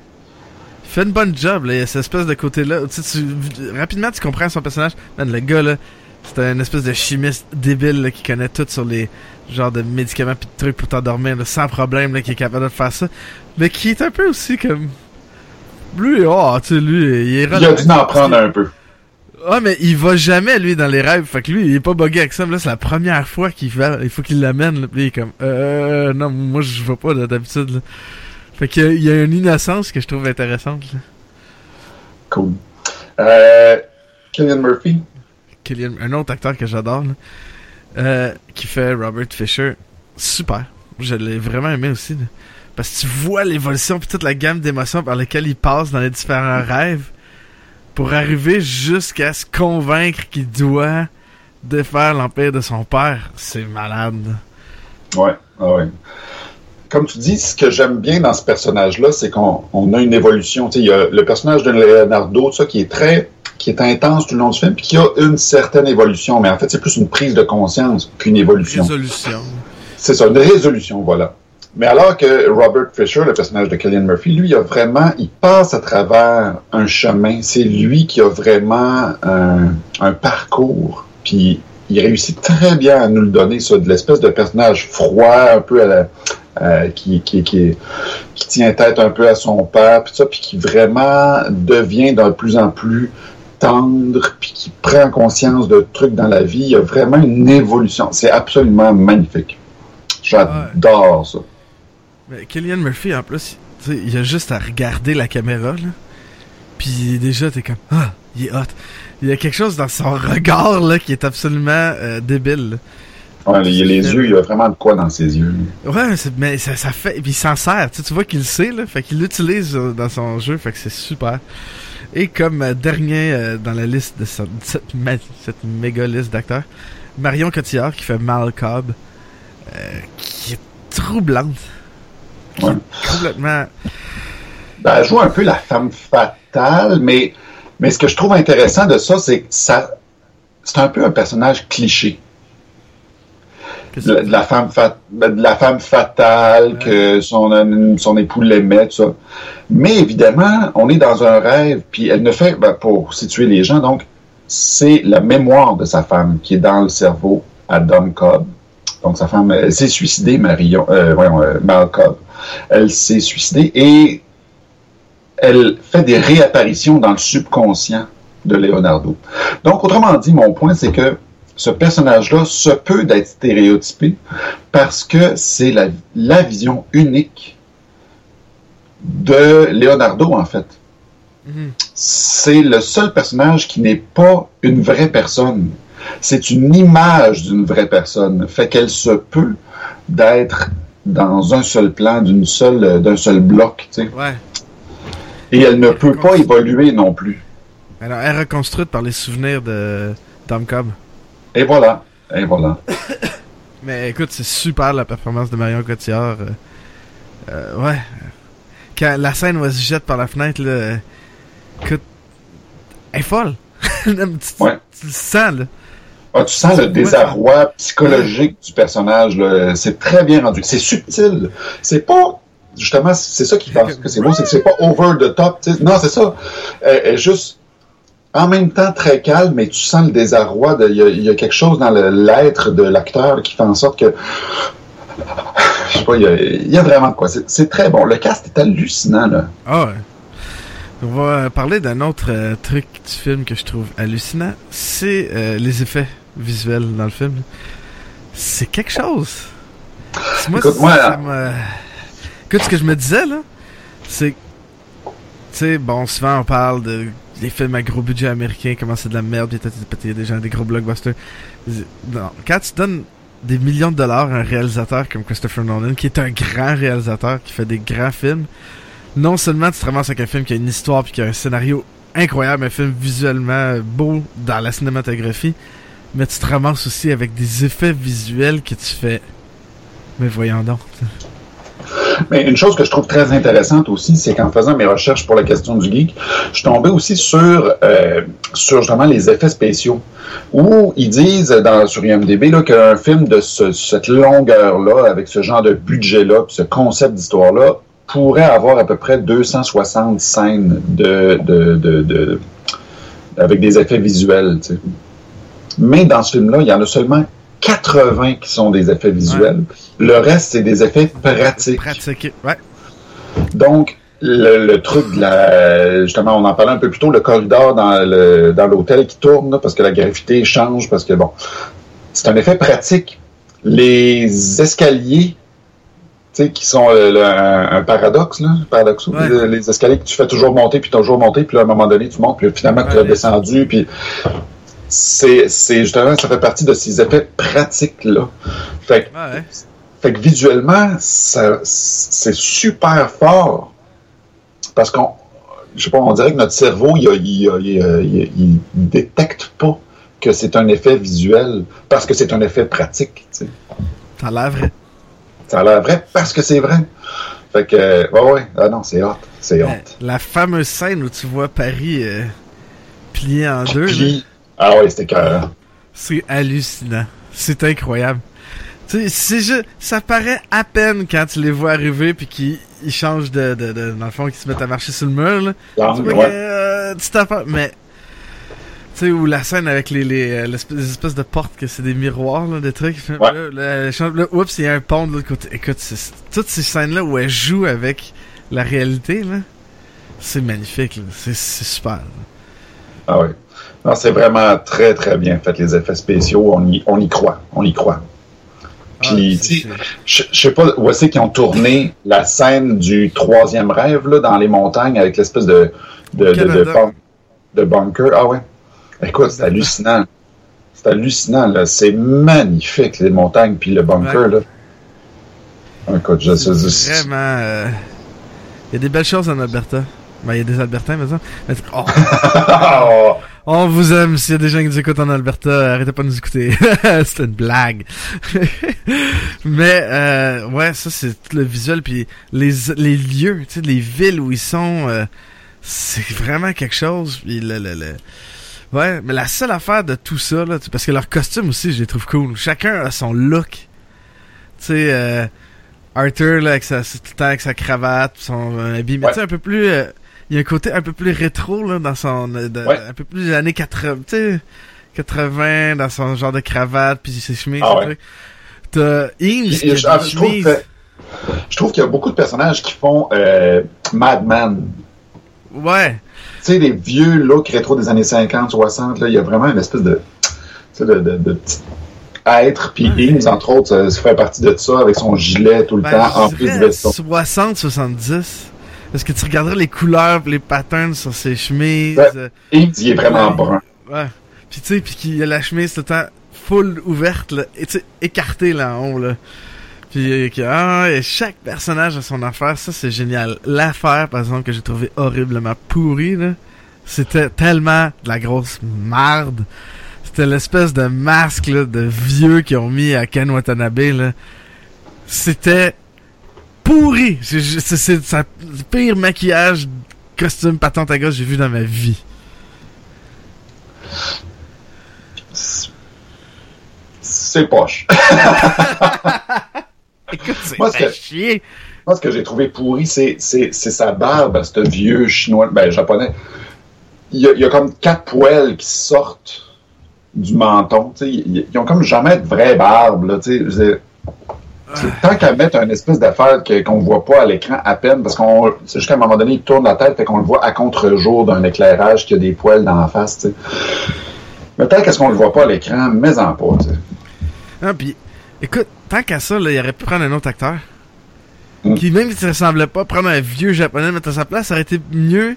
Il fait une bonne job, là. Il y a cette espèce de côté-là. Tu sais, tu- rapidement, tu comprends son personnage. Man, le gars, là, c'est un espèce de chimiste débile, là, qui connaît tout sur les genres de médicaments pis de trucs pour t'endormir, sans problème, là, qui est capable de faire ça. Mais qui est un peu aussi comme... Lui, oh, tu sais, lui, il est Il a dû en prendre un peu. Ah, mais il va jamais, lui, dans les rêves. Fait que lui, il est pas bugué avec ça. Mais là, c'est la première fois qu'il va, il faut qu'il l'amène, là. Puis il est comme, euh, non, moi, je vais pas, là, d'habitude, là. Fait qu'il y a- il y a une innocence que je trouve intéressante, là. Cool. Euh, Killian Murphy. Killian, un autre acteur que j'adore, là, euh, qui fait Robert Fisher. Super. Je l'ai vraiment aimé aussi, là. Parce que tu vois l'évolution puis toute la gamme d'émotions par lesquelles il passe dans les différents rêves pour arriver jusqu'à se convaincre qu'il doit défaire l'empire de son père. C'est malade. Ouais, ah ouais. Comme tu dis, ce que j'aime bien dans ce personnage-là, c'est qu'on on a une évolution. Il y a le personnage de Leonardo, ça, qui est très, qui est intense tout le long du film, puis qui a une certaine évolution. Mais en fait, c'est plus une prise de conscience qu'une évolution. Résolution. C'est ça, une résolution, voilà. Mais alors que Robert Fisher, le personnage de Killian Murphy, lui, il a vraiment, il passe à travers un chemin. C'est lui qui a vraiment un, parcours. Puis il réussit très bien à nous le donner, ça, de l'espèce de personnage froid, un peu à la, euh, qui, qui, qui, qui tient tête un peu à son père, puis ça, puis qui vraiment devient de plus en plus tendre, puis qui prend conscience de trucs dans la vie. Il y a vraiment une évolution. C'est absolument magnifique. J'adore ça. Mais Killian Murphy, en plus, tu sais, il a juste à regarder la caméra, là. Puis déjà, t'es comme, ah, il est hot. Il y a quelque chose dans son regard, là, qui est absolument euh, débile. là. Ouais, les, les yeux, il y a vraiment de quoi dans ses yeux. Ouais, mais ça, ça fait. Puis il s'en sert. Tu, sais, tu vois qu'il le sait, là. Fait qu'il l'utilise euh, dans son jeu. Fait que c'est super. Et comme euh, dernier euh, dans la liste de ce- de cette, ma- cette méga liste d'acteurs, Marion Cotillard qui fait Mal Cobb, euh, qui est troublante. Ouais. complètement. Ben, elle joue un peu la femme fatale, mais, mais ce que je trouve intéressant de ça, c'est que ça, c'est un peu un personnage cliché. De, la- de la femme fat- de la femme fatale que son, son époux l'aimait, tout ça. Mais évidemment, on est dans un rêve, puis elle ne fait, ben, pour situer les gens, donc, c'est la mémoire de sa femme qui est dans le cerveau à Dom Cobb. Donc, sa femme, elle s'est suicidée, Marion, euh, voyons, euh, Mal Cobb. Elle s'est suicidée et elle fait des réapparitions dans le subconscient de Leonardo. Donc, autrement dit, mon point, c'est que ce personnage-là se peut d'être stéréotypé parce que c'est la, la vision unique de Leonardo, en fait. Mhm. C'est le seul personnage qui n'est pas une vraie personne. C'est une image d'une vraie personne. Fait qu'elle se peut d'être dans un seul plan, d'une seule, d'un seul bloc, tu sais. Ouais. Et elle ne peut pas évoluer non plus. Alors, elle est reconstruite par les souvenirs de Tom Cobb. Et voilà. Et voilà. Mais écoute, c'est super la performance de Marion Cotillard. euh, euh, ouais. Quand la scène où elle se jette par la fenêtre, là, euh, écoute, elle est folle. tu, Ouais. tu le sens, là. Ah, tu sens le désarroi psychologique du personnage. C'est très bien rendu. C'est subtil. C'est pas. Justement, c'est ça qui pense que c'est beau, c'est que c'est pas over the top. Non, c'est ça. Elle elle est juste en même temps très calme, mais tu sens le désarroi. de- Il y, a- il y a quelque chose dans l'être de l'acteur qui fait en sorte que. Je sais pas, il y a, il y a vraiment quoi. C'est très bon. Le cast est hallucinant, là. Ah ouais. On va euh, parler d'un autre euh, truc du film que je trouve hallucinant. C'est euh, les effets visuels dans le film. C'est quelque chose. Moi, Écoute, moi, me- Écoute, ce que je me disais, là, c'est... Tu sais, bon, souvent on parle de des films à gros budget américain, comment c'est de la merde, pis t'as t'as des gens, des gros blockbusters. Non, quand tu donnes des millions de dollars à un réalisateur comme Christopher Nolan, qui est un grand réalisateur, qui fait des grands films, non seulement tu te ramasses avec un film qui a une histoire puis qui a un scénario incroyable, un film visuellement beau dans la cinématographie, mais tu te ramasses aussi avec des effets visuels que tu fais. Mais voyons donc. Mais une chose que je trouve très intéressante aussi, c'est qu'en faisant mes recherches pour la question du geek, je suis tombé aussi sur, euh, sur justement les effets spéciaux. Où ils disent dans, sur IMDB qu'un film de ce- cette longueur-là, avec ce genre de budget-là, ce concept d'histoire-là, pourrait avoir à peu près 260 scènes de, de, de, avec des effets visuels. Mais dans ce film-là, il y en a seulement 80 qui sont des effets visuels. Le reste, c'est des effets pratiques. Pratiquer. Ouais. Donc, le, le truc de la. Justement, on en parlait un peu plus tôt, le corridor dans le dans l'hôtel qui tourne, parce que la gravité change, parce que bon. C'est un effet pratique. Les escaliers, tu sais, qui sont euh, le- un, un paradoxe, là, Ouais. les, les escaliers que tu fais toujours monter, puis toujours monter, puis là, à un moment donné, tu montes, puis finalement, tu as descendu, puis c'est c'est justement, ça fait partie de ces effets pratiques-là. Fait que Ouais, ouais. fait que visuellement, ça- c'est super fort. Parce qu'on, je sais pas, on dirait que notre cerveau, il, a- il, a- il, a- il, a- il détecte pas que c'est un effet visuel parce que c'est un effet pratique. tu sais. T'as l'air vrai. Ça a l'air vrai parce que c'est vrai. Fait que, ouais, ouais, ah non, c'est hot, c'est hot. La fameuse scène où tu vois Paris euh, plié en deux, ah ouais, c'était cœur. c'est hallucinant. C'est incroyable. Tu sais, juste, ça paraît à peine quand tu les vois arriver puis qu'ils ils changent de, de, de- dans le fond, qu'ils se mettent à marcher sur le mur, là. Tu vois que, Ouais. euh, mais, tu sais, ou la scène avec les, les, euh, les espèces de portes que c'est des miroirs, là, des trucs. Fait, Ouais. Là, là, elle change- là, oups, il y a un pont de l'autre côté. Écoute, toutes ces scènes-là où elle joue avec la réalité, là, c'est magnifique, là. C'est, c'est super. là. Ah ouais. Non, c'est vraiment très, très bien fait, les effets spéciaux. On y, on y croit. On y croit. Puis, Ah, c'est- tu Je je sais pas où est-ce qu'ils ont tourné la scène du troisième rêve là, dans les montagnes avec l'espèce de de, de, bunker. Ah ouais. Écoute, c'est hallucinant. C'est hallucinant. là. C'est magnifique, les montagnes puis le bunker. Ouais. Là. Écoute, je sais. Vraiment. euh, Il y a des belles choses en Alberta. Ben, il y a des Albertains, mais ça. mais- Oh, Oh, on vous aime. S'il y a des gens qui nous écoutent en Alberta, arrêtez pas de nous écouter. c'est une blague. mais, euh, ouais, ça, c'est tout le visuel. Puis les, les lieux, tu sais, les villes où ils sont, euh, c'est vraiment quelque chose. Puis le, le, le- Ouais, mais la seule affaire de tout ça, là, parce que leurs costumes aussi, je les trouve cool. Chacun a son look tu sais, euh, Arthur, là, avec sa, tout le temps avec sa cravate, son habit, mais Ouais. tu sais, un peu plus, euh, il y a un côté un peu plus rétro, là, dans son, euh, de- Ouais. un peu plus des années 80, tu sais, 80, dans son genre de cravate, puis ses chemises, Ah ouais. T'as a des ah, je trouve que- je trouve qu'il y a beaucoup de personnages qui font euh, Madman. Ouais. Tu sais, les vieux looks rétro des années 50, 60, là, il y a vraiment une espèce de, tu sais, de, de, de petit être. Puis Ouais. Eames, entre autres, ça, ça fait partie de ça, avec son gilet tout le Ben, temps, en plus du veston. 60, 70. Parce que tu regarderais les couleurs, pis les patterns sur ses chemises. Ouais. euh, il est vraiment Ouais. brun. Ouais. Puis tu sais, puis qu'il y a la chemise tout le temps full ouverte, là, et tu sais, écartée là en haut, là. Puis que, ah, et chaque personnage a son affaire, ça c'est génial. L'affaire, par exemple, que j'ai trouvé horriblement pourrie, là, c'était tellement de la grosse marde. C'était l'espèce de masque là, de vieux qu'ils ont mis à Ken Watanabe, là. C'était pourri. C'est c'est- c'est- c'est le pire maquillage, costume patente à gauche que j'ai vu dans ma vie. C'est poche. Écoute, c'est Moi, ce fait que- chier. Moi, ce que j'ai trouvé pourri, c'est, c'est, c'est sa barbe, ce vieux chinois, ben, japonais. Il y, a, il y a comme quatre poils qui sortent du menton. tu sais. Ils, ils ont comme jamais de vraie barbe. Là, tu sais. Je veux dire, c'est- tant qu'à mettre une espèce d'affaire que- qu'on voit pas à l'écran à peine, parce qu'on c'est juste qu'à un moment donné, il tourne la tête, fait qu'on le voit à contre-jour d'un éclairage qui a des poils dans la face. tu sais. Mais tant qu'à ce qu'on le voit pas à l'écran, mais en pas. tu sais. Ah, puis, écoute, tant qu'à ça, là, il aurait pu prendre un autre acteur. Mm. Qui, même s'il ressemblait pas, prendre un vieux japonais, mettre à sa place, ça aurait été mieux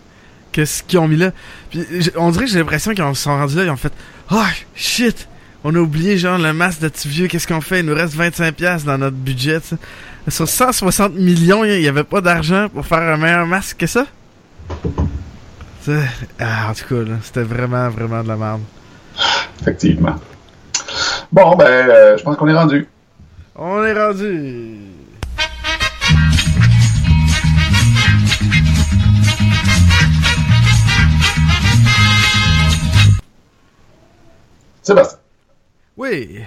que ce qu'ils ont mis là. Puis, on dirait que j'ai l'impression qu'ils en sont rendus là, ils ont fait Ah, shit! On a oublié, genre, le masque de petit vieux, qu'est-ce qu'on fait? Il nous reste 25$ dans notre budget, tu sais. Sur 160 millions, il y avait pas d'argent pour faire un meilleur masque que ça? Tu sais, Ah, en tout cas, là, c'était vraiment, vraiment de la merde. Effectivement. Bon, ben, euh, je pense qu'on est rendu. On est rendu. Sébastien. Oui.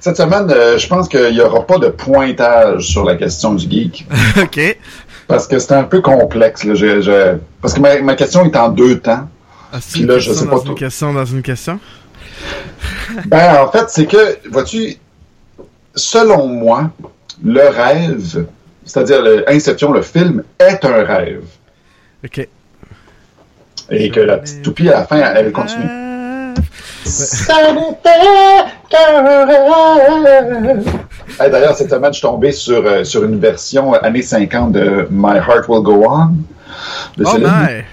Cette semaine, euh, je pense qu'il n'y aura pas de pointage sur la question du geek. ok. Parce que c'est un peu complexe. Là. Je- je- Parce que ma, ma question est en deux temps. Ah, Puis une là, je question sais dans une question dans une question? Ben, en fait, c'est que, vois-tu, selon moi, le rêve, c'est-à-dire Inception, le film, est un rêve. Ok. Et que la petite toupie, à la fin, elle continue. Ça n'était qu'un rêve. Hey, D'ailleurs, cette semaine, je suis tombé sur, euh, sur une version années 50 de My Heart Will Go On. De Oh my.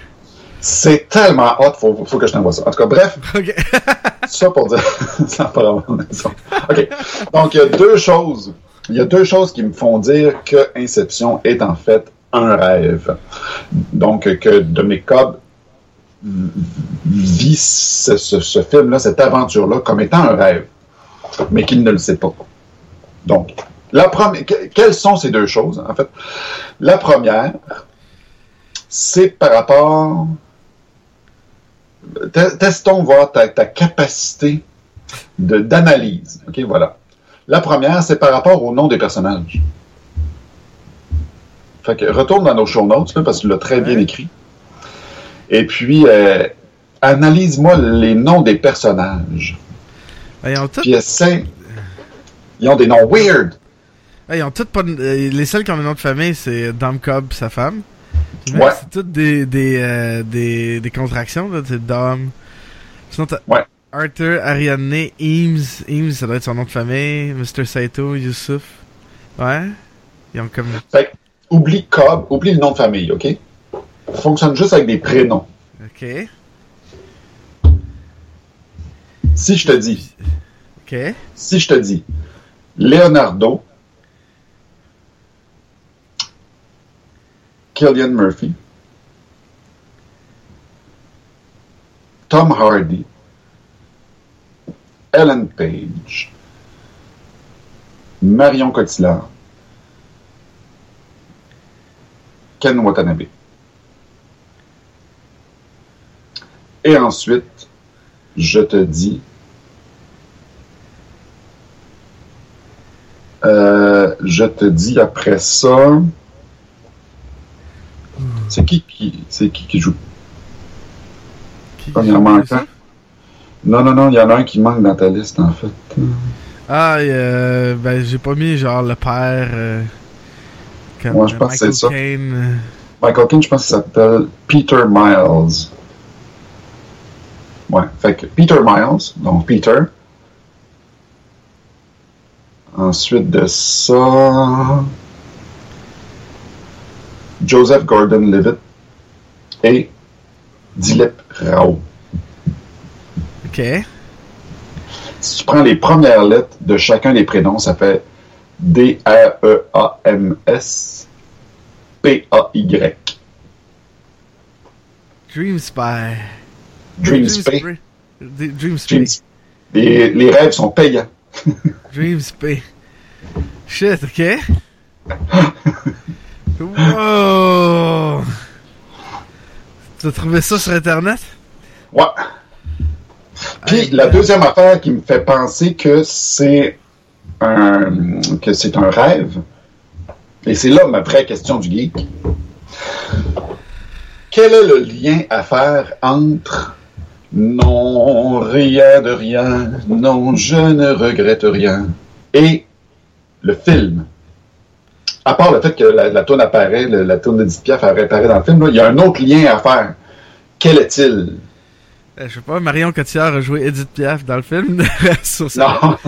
C'est tellement hot, faut, faut que je t'envoie ça. En tout cas, bref, Ok. ça pour dire. ça pas vraiment raison. OK. Donc, il y a deux choses. Il y a deux choses qui me font dire que Inception est en fait un rêve. Donc, que Dominic Cobb vit ce, ce- ce film-là, cette aventure-là, comme étant un rêve, mais qu'il ne le sait pas. Donc, la première, que- quelles sont ces deux choses, en fait? La première, c'est par rapport Te- Testons voir ta, ta capacité d'analyse. OK, voilà. La première, c'est par rapport au nom des personnages. Fait que retourne dans nos show notes, là, parce que tu l'as très bien écrit. Et puis, euh, analyse-moi les noms des personnages. Ah, Ils ont Puis essaie. Ils ont des noms weird. ah, ils ont toutes pas de- euh, les seuls qui ont le nom de famille, c'est Dom Cobb pis sa femme. Ouais. C'est toutes des, des, euh, des, des contractions, là. C'est Dom. Sinon, Ouais. Arthur, Ariane, Eames. Eames, ça doit être son nom de famille. Mr. Saito, Youssouf. Ouais. Ils ont comme. Fait oublie Cobb, oublie le nom de famille, OK? Fonctionne juste avec des prénoms. Ok. Si je te dis, Ok. si je te dis Leonardo, Killian Murphy, Tom Hardy, Ellen Page, Marion Cotillard, Ken Watanabe. Et ensuite, je te dis euh, je te dis après ça. C'est qui qui, c'est qui qui joue? Qui- un. Non, non, non, il y en a un qui manque dans ta liste, en fait. Ah, euh, ben j'ai pas mis genre le père. euh, comme Ouais, je pense que c'est Michael ça. Euh. Michael Caine, je pense qu'il s'appelle Peter Miles. Ouais, fait que Peter Miles, donc Peter. Ensuite de ça, Joseph Gordon-Levitt et Dilip Rao. Ok. Si tu prends les premières lettres de chacun des prénoms, ça fait D-R-E-A-M-S P-A-Y. Dream Spy. Dream Spy. D- Dream Spy. Dream- Les, les rêves sont payants. Dream Spy. Shit, ok. wow! Tu as trouvé ça sur internet? Ouais. Puis la deuxième affaire qui me fait penser que c'est un que c'est un rêve, et c'est là ma vraie question du geek. Quel est le lien à faire entre non rien de rien, non je ne regrette rien et le film? À part le fait que la, la tourne apparaît, le- la tourne d'Edith Piaf apparaît dans le film, là, il y a un autre lien à faire. Quel est-il? euh, Je sais pas, Marion Cotillard a joué Edith Piaf dans le film. sur Non.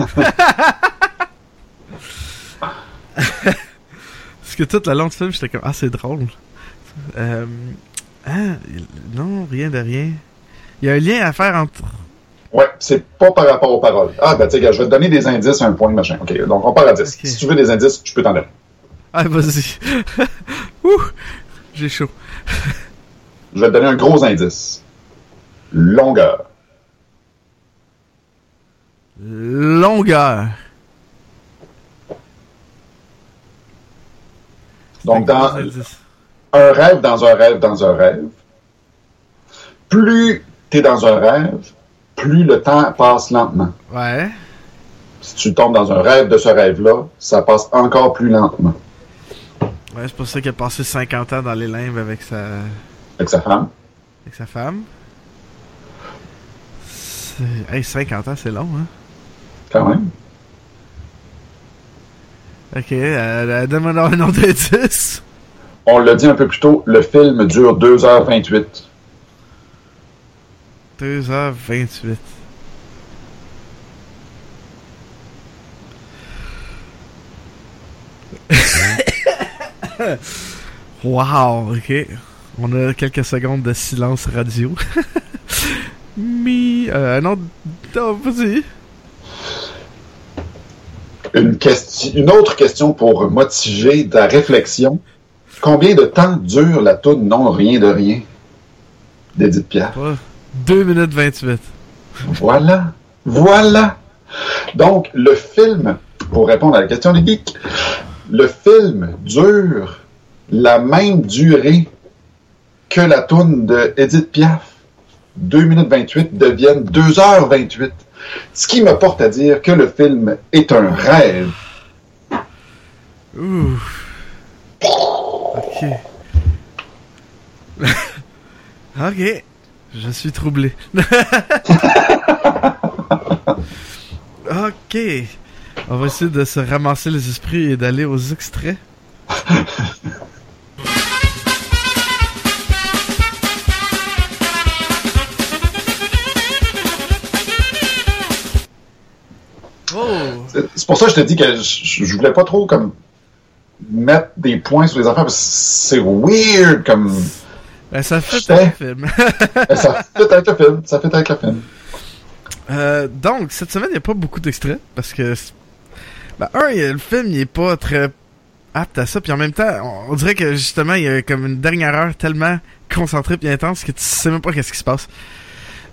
Parce que toute la long du film, j'étais comme, ah, c'est drôle. Euh, ah, non, rien de rien. Il y a un lien à faire entre. Ouais, c'est pas par rapport aux paroles. Ah, ben, tu sais, je vais te donner des indices, un point, machin. OK, donc on part à 10. Ok. Si tu veux des indices, je peux t'en donner. Ah, vas-y. Ouh, j'ai chaud. Je vais te donner un gros indice. Longueur. Longueur. Donc, dans un rêve, dans un rêve, dans un rêve, plus tu es dans un rêve, plus le temps passe lentement. Ouais. Si tu tombes dans un rêve de ce rêve-là, ça passe encore plus lentement. Ouais, c'est pour ça qu'il a passé 50 ans dans les limbes avec sa, Avec sa femme. avec sa femme. Hey, 50 ans, c'est long, hein? Quand même. Ok, euh, donne-moi donc un d'indice. On l'a dit un peu plus tôt, le film dure 2h28. 2h28. wow, ok. On a quelques secondes de silence radio. Mi. Euh, non, non, vas-y. Une, question, une autre question pour motiver ta réflexion. Combien de temps dure la toune Non, rien de rien d'Edith Piaf? Pas 2 minutes 28. Voilà. Voilà. Donc, le film, pour répondre à la question des geeks, le film dure la même durée que la toune de Edith Piaf. 2 minutes 28 deviennent 2 heures 28. Ce qui me porte à dire que le film est un rêve. Ouh. Ok. ok. Je suis troublé. ok. On va essayer de se ramasser les esprits et d'aller aux extraits. Oh! C'est c'est pour ça que je te dis que je, je voulais pas trop comme mettre des points sur les affaires parce que c'est weird comme Ben, ça fait J'étais- un film. ça fait avec le film, ça fait avec le film. Euh, donc, cette semaine, il n'y a pas beaucoup d'extraits parce que. Ben, un, le film, il est pas très apte à ça. Puis en même temps, on, dirait que justement, il y a comme une dernière heure tellement concentrée puis intense que tu sais même pas qu'est-ce qui se passe.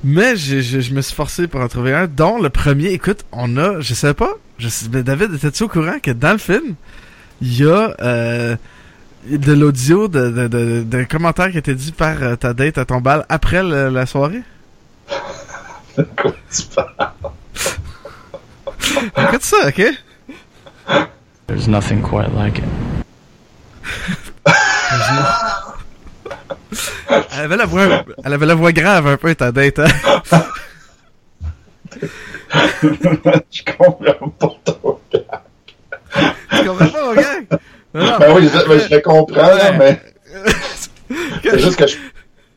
Mais j'ai- je me suis forcé pour en trouver un, dont le premier, écoute, on a, je sais pas, je ben, David, étais-tu au courant que dans le film, il y a euh, de l'audio, de, de, de, de commentaires qui étaient dit par euh, ta date à ton bal après le- la soirée? Quoi tu parles? Écoute ça, ok? There's nothing quite like it. Elle avait la voix, elle avait la voix grave un peu, ta date, hein? je comprends pas ton gars. Tu comprends pas, mon gars? Non, non. Ben oui, je, ben, je le comprends, Ouais. mais c'est juste que je...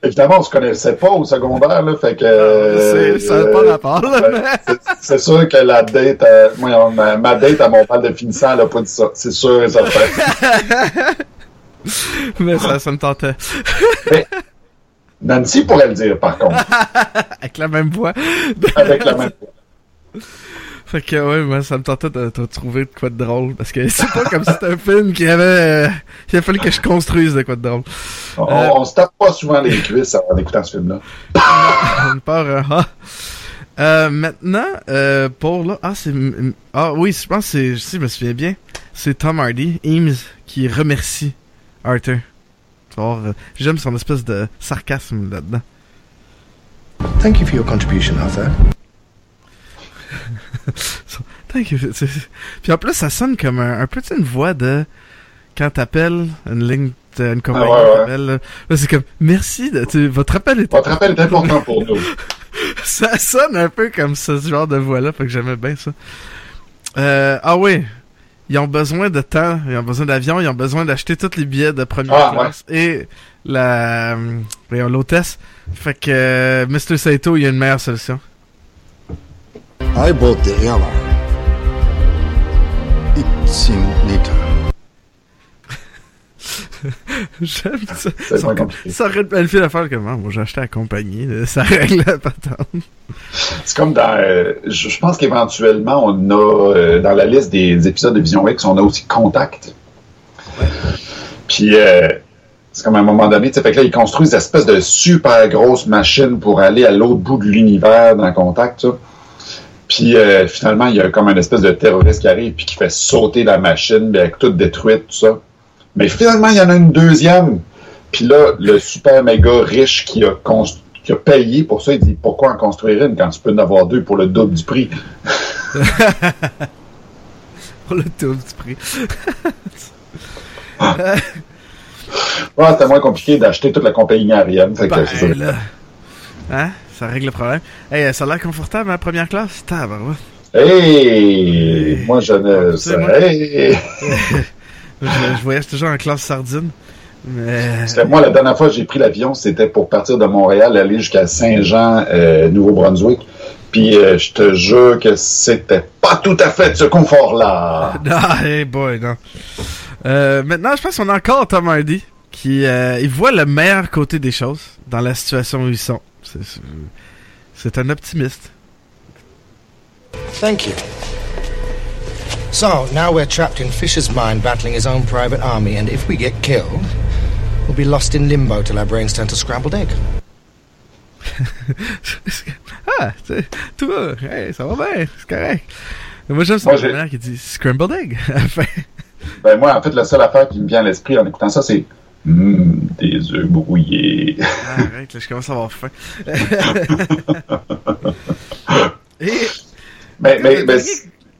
Évidemment, on se connaissait pas au secondaire, là, fait que... C'est- ça n'a pas euh, rapport, là, mais- c'est- sûr que la date, à- moi, ma, ma date à mon bal de finissant, elle a pas dit ça. C'est sûr et certain. Mais ça, ça me tentait. Nancy pourrait le dire, par contre, Avec la même voix. avec la même Fait que, ouais, moi, ça me tentait de, de trouver de quoi de drôle. Parce que c'est pas comme si c'était un film qui avait, euh, il a fallu que je construise de quoi de drôle. On, Euh, on se tape pas souvent les cuisses en écoutant ce film-là. On part, euh, ah. Euh, maintenant, euh, pour là, ah, c'est, ah oui, je pense que c'est, si je me souviens bien, c'est Tom Hardy, Eames, qui remercie Arthur. Euh, j'aime son espèce de sarcasme là-dedans. Thank you for your contribution, Arthur. Puis en plus, ça sonne comme un, un peu une voix de quand t'appelles une ligne, une compagnie Ah ouais, ouais. t'appelle, là. Là, c'est comme merci de, tu- votre appel est Votre appel est important pour nous. ça sonne un peu comme ce genre de voix-là, fait que j'aimais bien ça. Euh, ah oui, ils ont besoin de temps, ils ont besoin d'avion, ils ont besoin d'acheter tous les billets de première Ah, classe et la, voyons, l'hôtesse. Fait que euh, Mr. Saito, il y a une meilleure solution. I bought the airline. It's in later. J'aime ça. Ça, compliqué. ça aurait une belle fille à faire comme, moi j'ai acheté la compagnie, ça règle la patente. C'est comme dans. euh, je, je pense qu'éventuellement, on a euh, dans la liste des épisodes de Vision X, on a aussi Contact. Puis euh, c'est comme à un moment donné, tu sais, fait que là, ils construisent une espèce de super grosse machine pour aller à l'autre bout de l'univers dans Contact, ça. Puis euh, finalement, il y a comme un espèce de terroriste qui arrive puis qui fait sauter la machine, avec tout détruite, tout ça. Mais finalement, il y en a une deuxième. Puis là, le super méga riche qui a, constru- qui a payé pour ça, il dit pourquoi en construire une quand tu peux en avoir deux pour le double du prix? Pour le tour du prix. Ouais, c'était moins compliqué d'acheter toute la compagnie aérienne. Ben, c'est ça. là. Hein? Ça règle le problème. Hey, ça a l'air confortable, hein, première classe? Tabarouette. Hey! Moi, je ne Tu sais, moi- Hey! je, je voyage toujours en classe sardine. Mais. Parce que moi, la dernière fois que j'ai pris l'avion, c'était pour partir de Montréal, aller jusqu'à Saint-Jean, euh, Nouveau-Brunswick. Puis euh, je te jure que c'était pas tout à fait de ce confort-là. Ah, hey boy, non. Euh, maintenant, je pense qu'on a encore Tom Hardy qui euh, il voit le meilleur côté des choses dans la situation où ils sont. C'est- un optimiste. Thank you. So, now we're trapped in Fisher's mind battling his own private army, and if we get killed, we'll be lost in limbo till our brains turn to scrambled egg. ah, tu sais, toi, hey, ça va bien, c'est correct. Mais moi, j'aime j'ai- manière qui dit Scrambled Egg. Ben moi, en fait, la seule affaire qui me vient à l'esprit en écoutant ça, c'est Hum, des œufs brouillés. Arrête, là, je commence à avoir faim. Et. Mais, mais, mais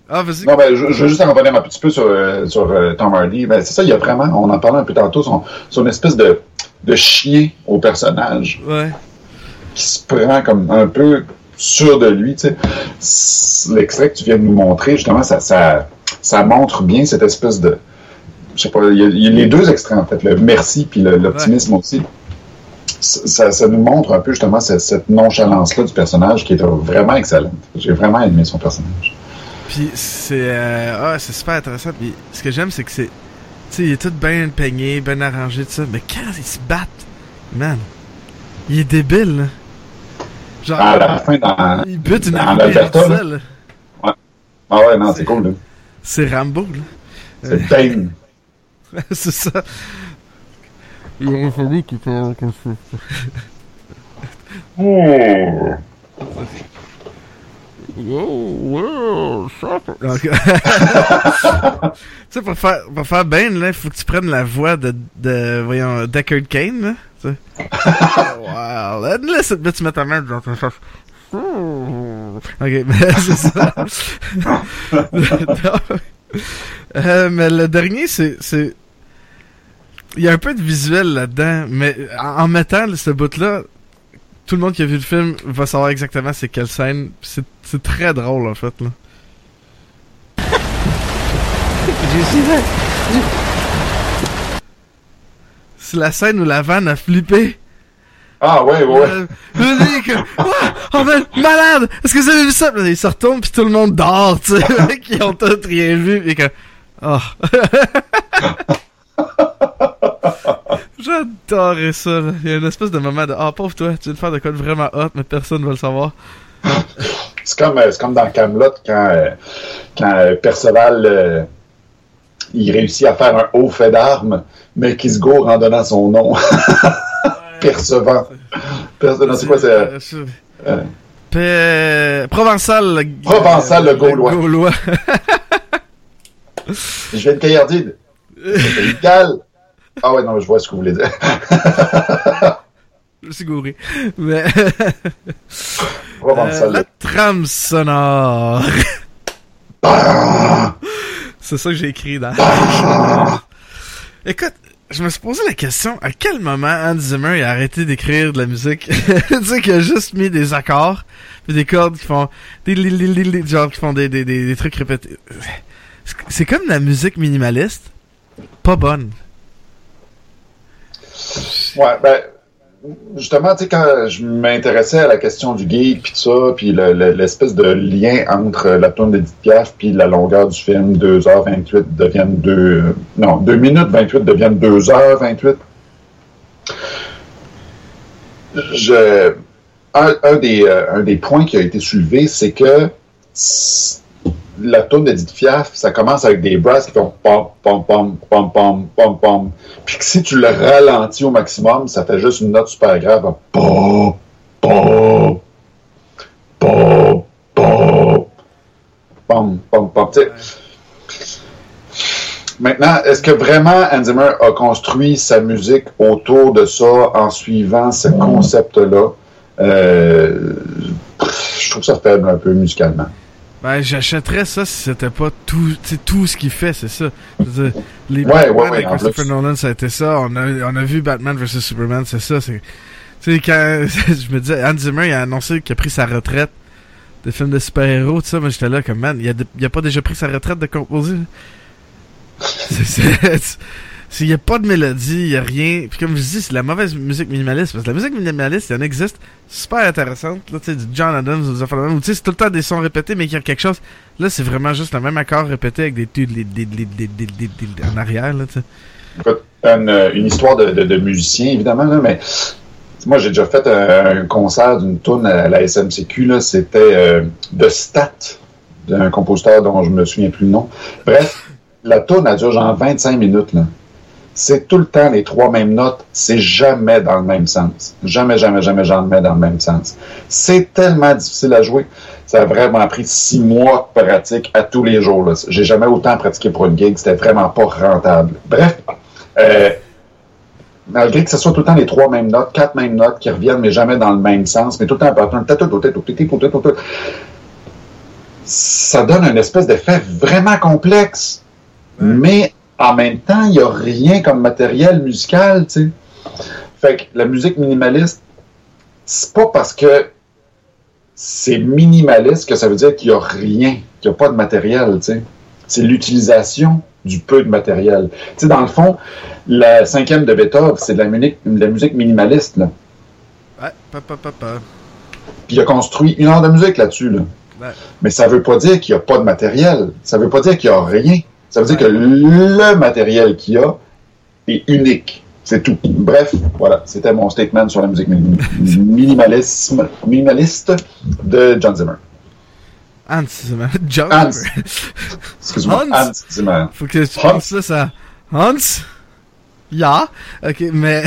Ah, vas-y. Non, ben, je, je veux juste en revenir un petit peu sur, euh, sur euh, Tom Hardy. Ben, c'est ça, il y a vraiment, on en parlait un peu tantôt, son, son espèce de, de chien au personnage Ouais. qui se prend comme un peu sûr de lui. tu sais. L'extrait que tu viens de nous montrer, justement, ça, ça, ça montre bien cette espèce de. Je sais pas, il y, a, il y a les deux extraits, en fait, le merci puis l'optimisme aussi. Ça, ça nous montre un peu justement cette, cette nonchalance-là du personnage qui est vraiment excellente. J'ai vraiment aimé son personnage. Puis c'est euh, ah, c'est super intéressant. Puis ce que j'aime, c'est que c'est. Tu sais, il est tout bien peigné, bien arrangé, tout ça. Mais quand ils se battent, man, il est débile, là. Genre, À la fin, dans, il bute une là. artificielle. Ah ouais, non, c'est cool. là. C'est Rambo, là. C'est Bane. c'est ça. Il aurait fallu qu'il fasse comme ça. Donc, tu sais, pour faire, pour faire Bane, là, il faut que tu prennes la voix de, de voyons, Deckard Kane, là. Tu sais. wow. Là, là, c'est- là, tu mets ta main dans ton face. Ok, mais c'est ça. Euh, mais le dernier, c'est, c'est, il y a un peu de visuel là-dedans, mais en, en mettant ce bout-là, tout le monde qui a vu le film va savoir exactement c'est quelle scène. C'est, c'est très drôle en fait là. C'est la scène où la vanne a flippé. Ah, ouais, ouais, ouais. Euh, je me dis que, Ouah, oh ben, malade! Est-ce que vous avez vu ça? Là, ils se retournent pis tout le monde dort, tu sais. Les mecs, ils ont tous rien vu et que, oh. J'adorais ça, là. Il y a une espèce de moment de, ah, pauvre toi, tu viens de faire de quoi de vraiment hot, mais personne va le savoir. C'est comme, euh, c'est comme dans Camelot quand, euh, quand euh, Perceval euh, il réussit à faire un haut fait d'armes, mais qui se gourre en donnant son nom. Percevant. Perce- non, c'est quoi, c'est. Euh, euh, Provençal. Provençal, le Gaulois. Gaulois. Je viens de Caillardide. C'est. Ah ouais, non, je vois ce que vous voulez dire. Je me suis gouré. Mais. Euh, la trame sonore. C'est ça que j'ai écrit dans. Écoute, je me suis posé la question à quel moment Hans Zimmer a arrêté d'écrire de la musique? tu sais qu'il a juste mis des accords, puis des cordes qui font des genre qui font des, des, des, des trucs répétés. C'est- C'est comme la musique minimaliste, pas bonne. Ouais, ben, justement, tu sais, quand je m'intéressais à la question du geek, puis ça, puis le- le- l'espèce de lien entre la tourne d'Edith Piaf puis la longueur du film, 2h28 deviennent 2... Non, 2 minutes 28 deviennent 2h28. Je... Un, un des, euh, un des points qui a été soulevé, c'est que la tourne d'Edith Piaf, ça commence avec des brasses qui font pom, pom, pom, pom, pom, pom, pom. Puis que si tu le ralentis au maximum, ça fait juste une note super grave. hein. Pom, pom, pom, pom, pom, pom, pom. Maintenant, est-ce que vraiment Hans a construit sa musique autour de ça en suivant ce concept-là? Euh, je trouve ça faible un peu musicalement. Ben, j'achèterais ça si c'était pas tout, tout ce qu'il fait, c'est ça. Dire, les Ouais, Batman ouais, ouais, avec Christopher. Nolan, ça a été ça. On a, on a vu Batman vs Superman, c'est ça. C'est, tu sais, quand je me disais, Hans Zimmer, il a annoncé qu'il a pris sa retraite des films de super-héros, tout ça. Moi, j'étais là comme, man, il a, de- il a pas déjà pris sa retraite de composer? C'est, c'est, c'est- il y a pas de mélodie, il y a rien. Puis comme je dis, c'est la mauvaise musique minimaliste. Parce que la musique minimaliste, il y en existe super intéressante. Là, tu sais, du John Adams ou des affaires où tu sais, c'est tout le temps des sons répétés, mais qu'il y a quelque chose. Là, c'est vraiment juste le même accord répété avec des en arrière, là, une, histoire de, musicien, évidemment, là, mais moi, j'ai déjà fait un, concert d'une tune à la SMCQ. C'était euh, de Stat, d'un compositeur dont je me souviens plus le nom. Bref, la tune a duré genre 25 minutes. Là. C'est tout le temps les trois mêmes notes. C'est jamais dans le même sens. Jamais, jamais, jamais, jamais dans le même sens. C'est tellement difficile à jouer. Ça a vraiment pris six mois de pratique à tous les jours. J'ai jamais autant pratiqué pour une gig. C'était vraiment pas rentable. Bref, euh, malgré que ce soit tout le temps les trois mêmes notes, quatre mêmes notes qui reviennent, mais jamais dans le même sens, mais tout le temps ça donne un espèce d'effet vraiment complexe. Mais en même temps, il n'y a rien comme matériel musical, tu sais. Fait que la musique minimaliste, c'est pas parce que c'est minimaliste que ça veut dire qu'il n'y a rien, qu'il n'y a pas de matériel, tu sais. C'est l'utilisation du peu de matériel. Tu sais, dans le fond, la cinquième de Beethoven, c'est de la musique, de la musique minimaliste, là. Ouais, pa, pa, pa. Puis il a construit une heure de musique là-dessus, là. Ouais. Mais ça veut pas dire qu'il n'y a pas de matériel. Ça veut pas dire qu'il n'y a rien. Ça veut dire que le matériel qu'il y a est unique. C'est tout. Bref, voilà. C'était mon statement sur la musique minimalisme, minimaliste de John Zimmer. Hans Zimmer. John Hans. Excuse-moi. Hans. Hans Zimmer. Faut que tu Hans. penses ça, ça. Hans? Ja. Ok, mais.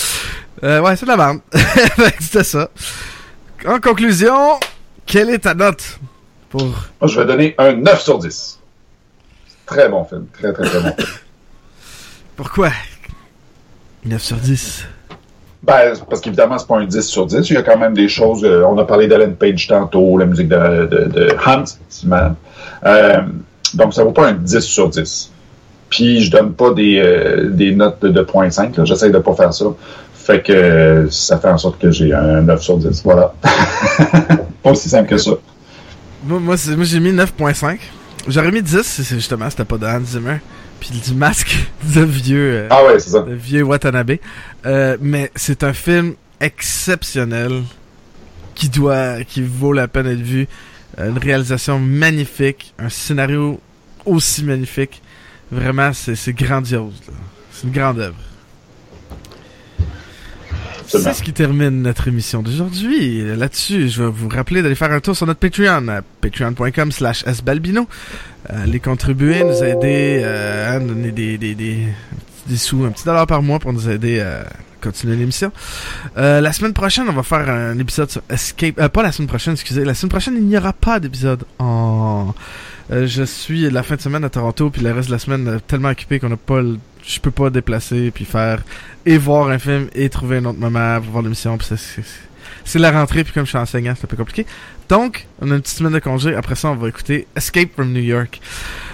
euh, ouais, c'est de la merde. C'était ça. En conclusion, quelle est ta note pour. Moi, je vais donner un 9 sur 10. Très bon film. Très, très, très bon film. Pourquoi? 9 sur 10. Ben, parce qu'évidemment, c'est pas un 10 sur 10. Il y a quand même des choses. euh, on a parlé d'Ellen Page tantôt, la musique de, de, de Hans. Euh, Donc, ça vaut pas un 10 sur 10. Puis, je donne pas des, euh, des notes de, de 0.5. là. J'essaie de pas faire ça. Fait que ça fait en sorte que j'ai un 9 sur 10. Voilà. pas aussi simple que ça. Moi, moi, c'est- moi, j'ai mis 9.5. J'aurais mis 10 si c'est justement c'était pas de Hans Zimmer. Puis du masque de vieux, euh, Ah ouais, c'est ça. de vieux Watanabe. Euh, mais c'est un film exceptionnel qui doit, qui vaut la peine d'être vu. Une réalisation magnifique, un scénario aussi magnifique. Vraiment, c'est grandiose. C'est une grande œuvre. C'est ce qui termine notre émission d'aujourd'hui. Là-dessus, je vais vous rappeler d'aller faire un tour sur notre Patreon, à patreon.com slash sbalbino. Euh, Allez contribuer, nous aider, euh, à donner des, des, des, des sous, un petit dollar par mois pour nous aider à continuer l'émission. Euh, la semaine prochaine, on va faire un épisode sur Escape. Euh, pas la semaine prochaine, excusez. La semaine prochaine, il n'y aura pas d'épisode en... Euh, je suis la fin de semaine à Toronto, puis le reste de la semaine euh, tellement occupé qu'on n'a pas... le- Je peux pas déplacer, puis faire et voir un film et trouver un autre moment pour voir l'émission. puis c'est- c'est- la rentrée, puis comme je suis enseignant, c'est un peu compliqué. Donc, on a une petite semaine de congé. Après ça, on va écouter Escape from New York.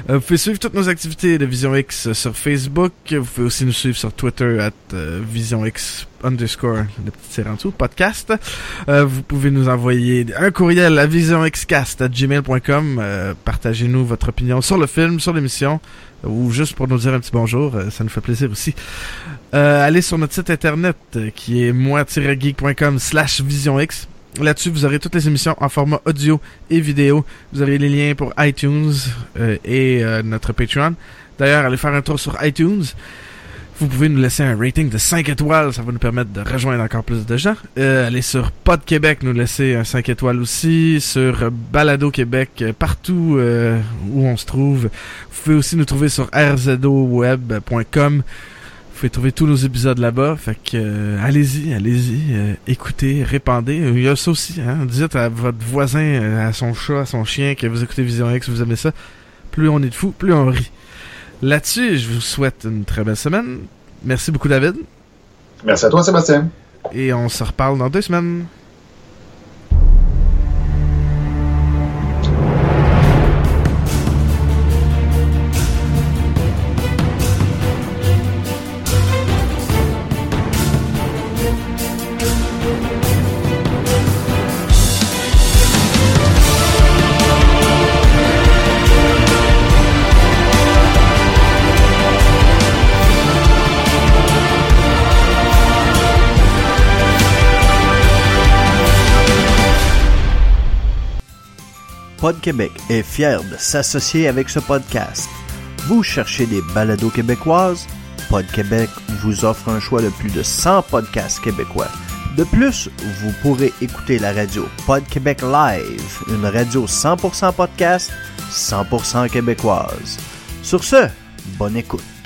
Euh, vous pouvez suivre toutes nos activités de Vision X sur Facebook. Vous pouvez aussi nous suivre sur Twitter at euh, Vision X underscore le petit tir en dessous, podcast. Euh, vous pouvez nous envoyer un courriel à visionxcast at gmail.com. Euh, Partagez-nous votre opinion sur le film, sur l'émission, ou juste pour nous dire un petit bonjour. euh, ça nous fait plaisir aussi. Euh, allez sur notre site internet euh, qui est moi-geek.com slash visionx. Là-dessus, vous aurez toutes les émissions en format audio et vidéo. Vous aurez les liens pour iTunes euh, et euh, notre Patreon. D'ailleurs, allez faire un tour sur iTunes. Vous pouvez nous laisser un rating de 5 étoiles, ça va nous permettre de rejoindre encore plus de gens. Euh, allez sur Pod Québec, nous laisser un 5 étoiles aussi. Sur Balado Québec, euh, partout euh, où on se trouve. Vous pouvez aussi nous trouver sur rzodoweb.com. Vous pouvez trouver tous nos épisodes là-bas. Fait que euh, allez-y, allez-y, euh, écoutez, répandez. Il y a ça aussi, hein. Dites à votre voisin, euh, à son chat, à son chien que vous écoutez Vision X, vous aimez ça. Plus on est de fous, plus on rit. Là-dessus, je vous souhaite une très belle semaine. Merci beaucoup, David. Merci à toi, Sébastien. Et on se reparle dans deux semaines. Pod Québec est fier de s'associer avec ce podcast. Vous cherchez des balados québécoises? Pod Québec vous offre un choix de plus de 100 podcasts québécois. De plus, vous pourrez écouter la radio Pod Québec Live, une radio 100% podcast, 100% québécoise. Sur ce, bonne écoute.